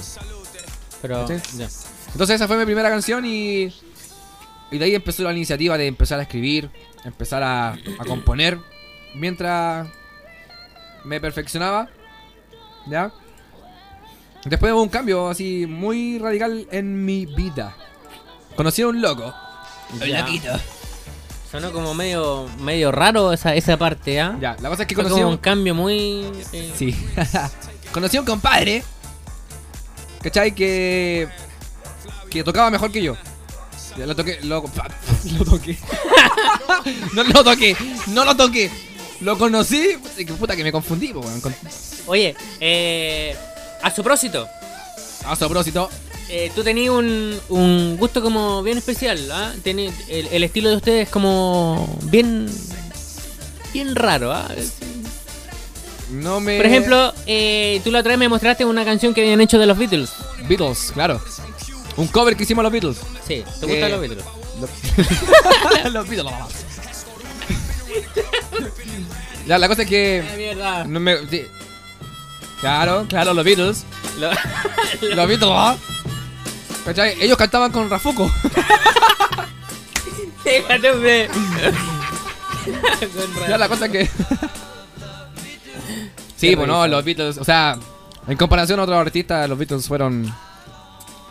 Pero. Entonces esa fue mi primera canción y, y de ahí empezó la iniciativa de empezar a escribir, empezar a, a componer, mientras me perfeccionaba, ¿ya? Después hubo un cambio así muy radical en mi vida. Conocí a un loco. Un loquito. Sonó como medio, medio raro esa, esa parte, ¿ah? Ya, la cosa es que Fue conocí como un cambio muy. eh, Sí. conocí a un compadre. ¿Cachai? Que. Que tocaba mejor que yo. Ya lo toqué. Lo, lo toqué. no lo toqué. No lo toqué. Lo conocí. que Puta que me confundí, weón. Oye, eh, a su propósito, A su propósito. Eh, tú tenías un, un gusto como bien especial, ¿ah? El, el estilo de ustedes como bien. bien raro, ¿ah? No me. Por ejemplo, eh, tú la otra vez me mostraste una canción que habían hecho de los Beatles. Beatles, claro. Un cover que hicimos a los Beatles. Sí, ¿te Eh, gustan los Beatles? los Beatles. ya, la cosa es que. Ah. No me. Claro, claro, los Beatles. Lo- los Beatles. ¿Cachai? Ellos cantaban con Rafuco. Ya, la cosa es que. sí, pues no, los Beatles. O sea, en comparación a otros artistas, los Beatles fueron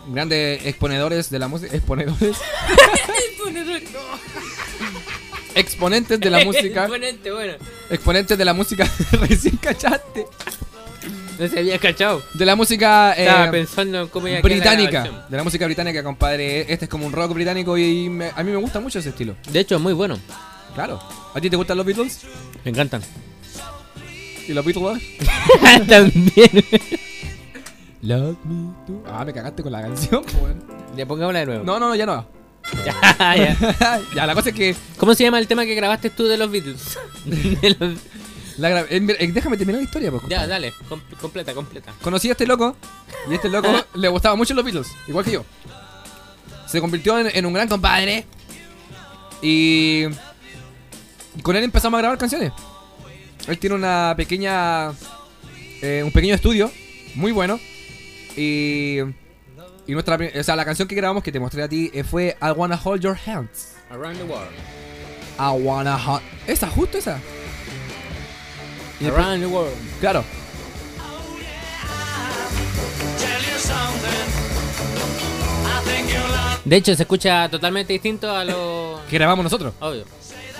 grandes exponedores de la música. Exponedores. Exponentes de la música. Exponente, bueno. Exponentes de la música. Recién cachaste. No se había cachado. De la música eh, Estaba pensando en cómo iba a quedar la británica. De la música británica, compadre. Este es como un rock británico y me- a mí me gusta mucho ese estilo. De hecho, es muy bueno. Claro. ¿A ti te gustan los Beatles? Me encantan. ¿Y los Beatles? También. Love me too. Ah, me cagaste con la canción, weón. Ya pongámosla de nuevo. No, no, no, ya no. Ya, ya. ya, la cosa es que. ¿Cómo se llama el tema que grabaste tú de los Beatles? De los- la eh, eh, déjame terminar la historia, po, Ya, dale. com- completa, completa. Conocí a este loco y este loco le gustaban mucho los Beatles, igual que yo. Se convirtió en, en un gran compadre y y con él empezamos a grabar canciones. Él tiene una pequeña, eh, un pequeño estudio muy bueno y y nuestra, o sea, la canción que grabamos que te mostré a ti fue I Wanna Hold Your Hands. Around the World. I Wanna Hold, esa, justo esa. Y después- Around the World. Claro. De hecho, se escucha totalmente distinto a lo. Que grabamos nosotros. Obvio.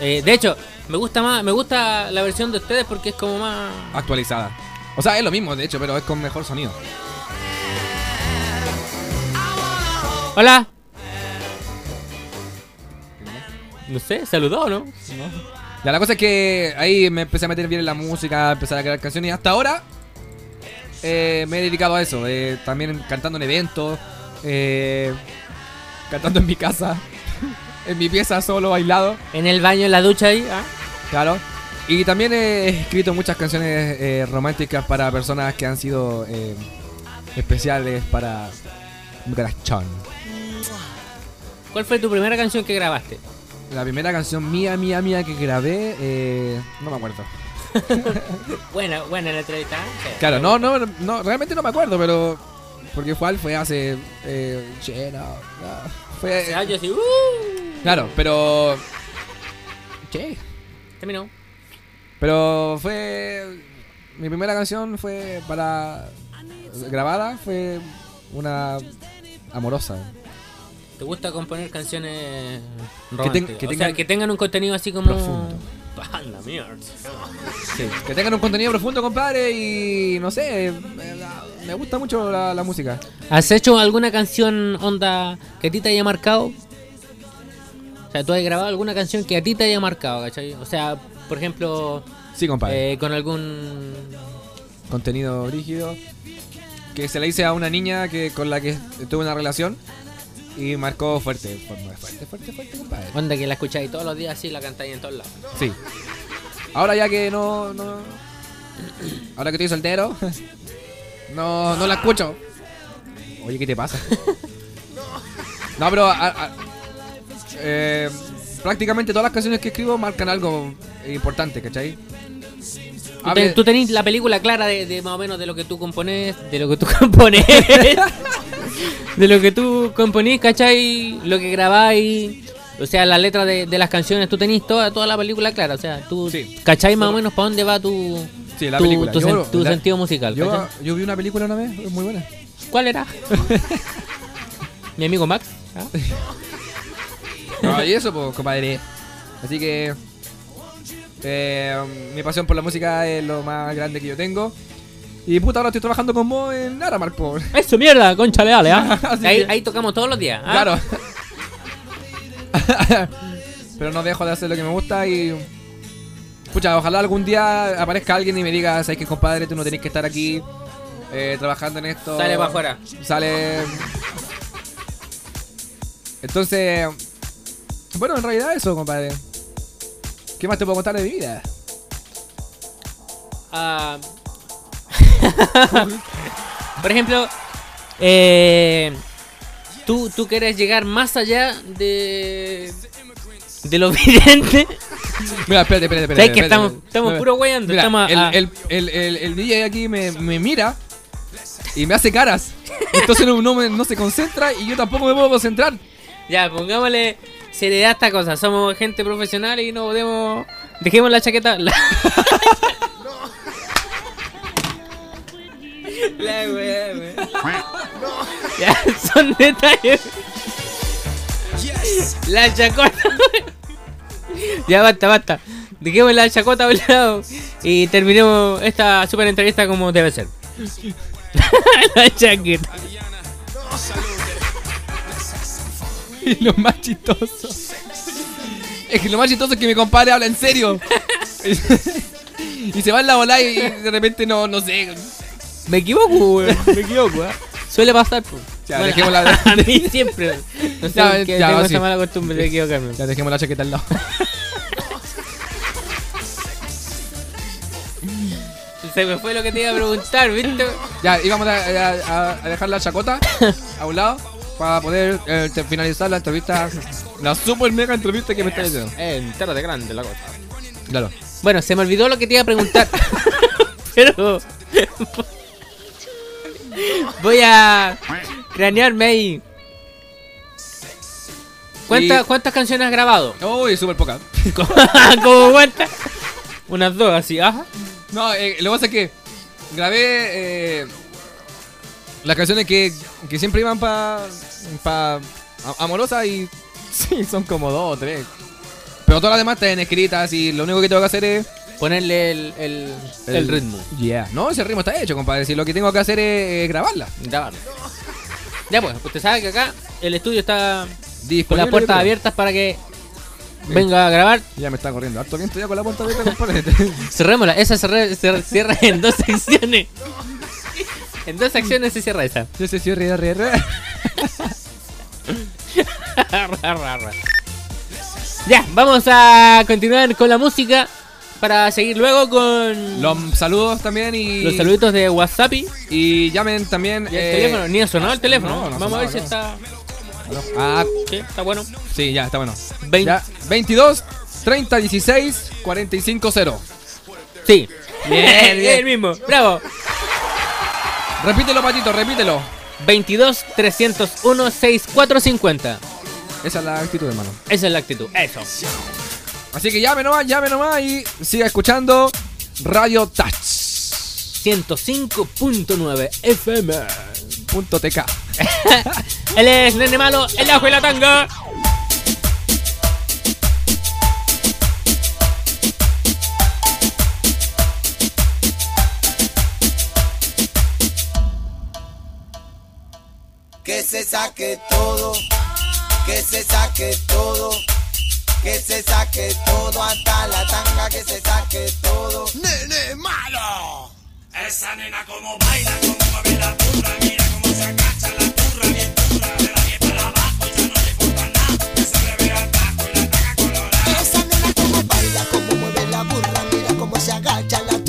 Eh, de hecho, me gusta más, me gusta la versión de ustedes porque es como más. actualizada. O sea, es lo mismo, de hecho, pero es con mejor sonido. Hola. No sé, saludó, ¿no? Ya, la cosa es que ahí me empecé a meter bien en la música, empecé a crear canciones y hasta ahora eh, me he dedicado a eso. eh, también cantando en eventos, eh, cantando en mi casa, en mi pieza solo, aislado. En el baño, en la ducha ahí. ¿ah? Claro. Y también he escrito muchas canciones románticas para personas que han sido especiales para corazón. ¿Cuál fue tu primera canción que grabaste? La primera canción mía, mía, mía que grabé, eh, no me acuerdo. Buena, buena la entrevista. Claro, no, no, no, realmente no me acuerdo, pero. Porque fue, fue hace. Eh, che, no, no, fue. Hace años y. ¡uh! Claro, pero. Che. Terminó. Pero fue. Mi primera canción fue para. Grabada, fue una. Amorosa. ¿Te gusta componer canciones ten- románticas? que O tengan- sea, que tengan un contenido así como... Profundo. Mierda. Sí, que tengan un contenido profundo, compadre, y no sé, me, me gusta mucho la, la música. ¿Has hecho alguna canción onda que a ti te haya marcado? O sea, tú has grabado alguna canción que a ti te haya marcado, ¿cachai? O sea, por ejemplo... Sí, compadre. eh, con algún... Contenido rígido. Que se le hice a una niña que con la que tuve una relación y marcó fuerte. Fuerte, fuerte, fuerte, fuerte, compadre. Onda que la escucháis todos los días así, la cantáis en todos lados. Sí. Ahora ya que no, no. Ahora que estoy soltero. No, no la escucho. Oye, ¿qué te pasa? No, pero a- a- eh, prácticamente todas las canciones que escribo marcan algo importante, ¿cachai? Tú, tú tenés la película clara de, de más o menos de lo que tú compones, de lo que tú compones, de lo que tú componís, ¿cachai? Lo que grabáis, o sea, la letra de, de las canciones, tú tenés toda, toda la película clara, o sea, tú ¿cachai más o menos para dónde va tu, Sí, la tu, película. tu Yo- sen- tu la- sentido musical? yo, yo vi una película una vez, muy buena. ¿Cuál era? Mi amigo Max. ¿ah? No, y eso, pues, compadre. Así que. Eh, mi pasión por la música es lo más grande que yo tengo. Y puta, ahora estoy trabajando con vos en Aramark, por. Eso, mierda, concha leale, ¿ah? Así ahí, tocamos todos los días. ¿ah? Claro. Pero no dejo de hacer lo que me gusta y. Pucha, ojalá algún día aparezca alguien y me diga, sabes que compadre, tú no tenés que estar aquí eh, trabajando en esto. Sale pa' afuera. Sale. Entonces. Bueno, en realidad eso, compadre. ¿Qué más te puedo contar de mi vida? Ah, Por ejemplo, Eh, ¿tú, ¿Tú quieres llegar más allá de. de lo vidente? Mira, espérate, espérate, espérate. ¿Sabes que espérate, estamos, espérate. estamos puro mira, Estamos el, a- el, el, el, el DJ aquí me, me mira y me hace caras. Entonces no, no, no se concentra y yo tampoco me puedo concentrar. Ya, pongámosle seriedad a esta cosa. Somos gente profesional y no podemos. Dejemos la chaqueta. La, la wea, wea. Ya, son detalles. La chacota. ya basta, basta. Dejemos la chacota a un lado y terminemos esta super entrevista como debe ser. la chaqueta. Y lo más chistoso. Es que lo más chistoso es que mi compadre habla en serio. y se va en la bola y de repente no, no sé. Me equivoco, weón. Me equivoco, ¿eh? Suele pasar, pues. Ya, Bueno, dejemos la- a mí siempre. No sé Ya, qué ya, tengo esa mala costumbre de equivocarme. Ya dejemos la chaqueta al lado. Se me fue lo que te iba a preguntar, ¿viste? Ya, íbamos a, a- a dejar la chacota a un lado para poder eh, finalizar la entrevista. La super mega entrevista que me está diciendo. Eh, entera de grande la cosa. Claro. Bueno, se me olvidó lo que te iba a preguntar. Pero. Voy a cranearme ahí. ¿Cuántas, Y- ¿Cuántas canciones has grabado? Uy, súper poca. ¿Cómo cuántas? Unas dos, así, ajá. No, eh, lo que pasa es que grabé eh, las canciones que, que siempre iban para pa, amorosas y sí, son como dos o tres. Pero todas las demás están escritas y lo único que tengo que hacer es... Ponerle el, el, el ritmo. Yeah. No, ese ritmo está hecho, compadre. Si lo que tengo que hacer es, eh, grabarla. Grabarla. Ya pues, usted sabe que acá el estudio está con las puertas abiertas para que venga a grabar. Ya me está corriendo. Harto viento ya con la puerta abierta, compadre. Cerrémosla, esa se, se cierra en dos secciones. En dos secciones se cierra esa. Yo se cierra, re, re. Ya, vamos a continuar con la música para seguir luego con Los saludos también y... los saluditos de WhatsApp. Y Y llamen también... el eh, teléfono, ni ha sonado el teléfono. no, no ha vamos a ver si no. está. Ah, Sí, está bueno. sí, ya, está bueno. Vein- Ya, 22, 30, 16, 45, 0. Sí. Bien, bien. el mismo. Bravo. Repítelo, Patito, repítelo. 22 301 6450. Esa es la actitud, hermano. Esa es la actitud. Eso. Así que llame nomás, llame nomás y siga escuchando Radio Touch. 105.9 FM. Punto TK. Él es Nene Malo, el ajo y la tanga. Que se saque todo, que se saque todo, que se saque todo, hasta la tanga que se saque todo. ¡Nene malo! Esa nena como baila, como mueve la burra, mira cómo se agacha la burra, bien dura, de la bien para abajo, ya no le importa nada, que se le vea y la taca colorada. Esa nena como baila, como mueve la burra, mira cómo se agacha la turra,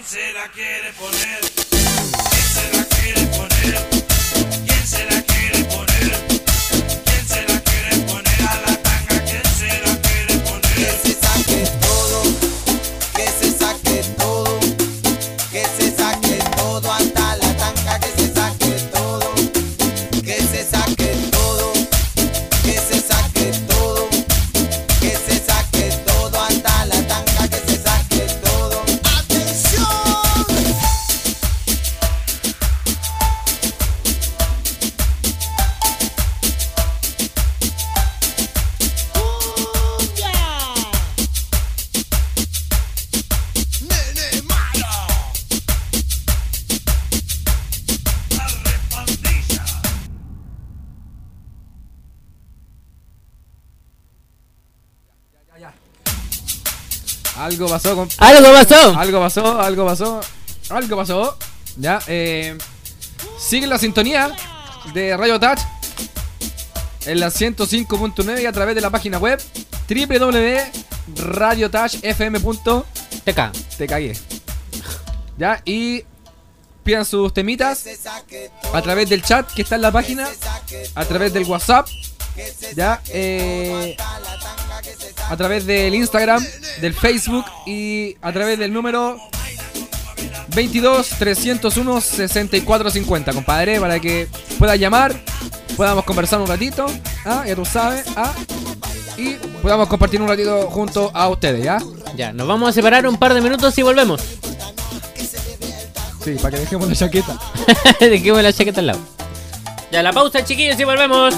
tanga? Pasó. Algo pasó. Algo pasó, algo pasó. Algo pasó. Ya, eh. Sigue la sintonía de Radio Touch en la 105.9 y a través de la página web www.radiotouchfm.tk. Te cagué. Ya, y pidan sus temitas a través del chat que está en la página, a través del WhatsApp, ya, eh, a través del Instagram, del Facebook y a través del número 22 301 6450, compadre, para que puedas llamar, podamos conversar un ratito, ¿ah? ya tú sabes, ¿ah? y podamos compartir un ratito junto a ustedes, ¿ya? Ya, nos vamos a separar un par de minutos y volvemos. Sí, para que dejemos la chaqueta. Dejemos la chaqueta al lado. Ya, la pausa, chiquillos, y volvemos.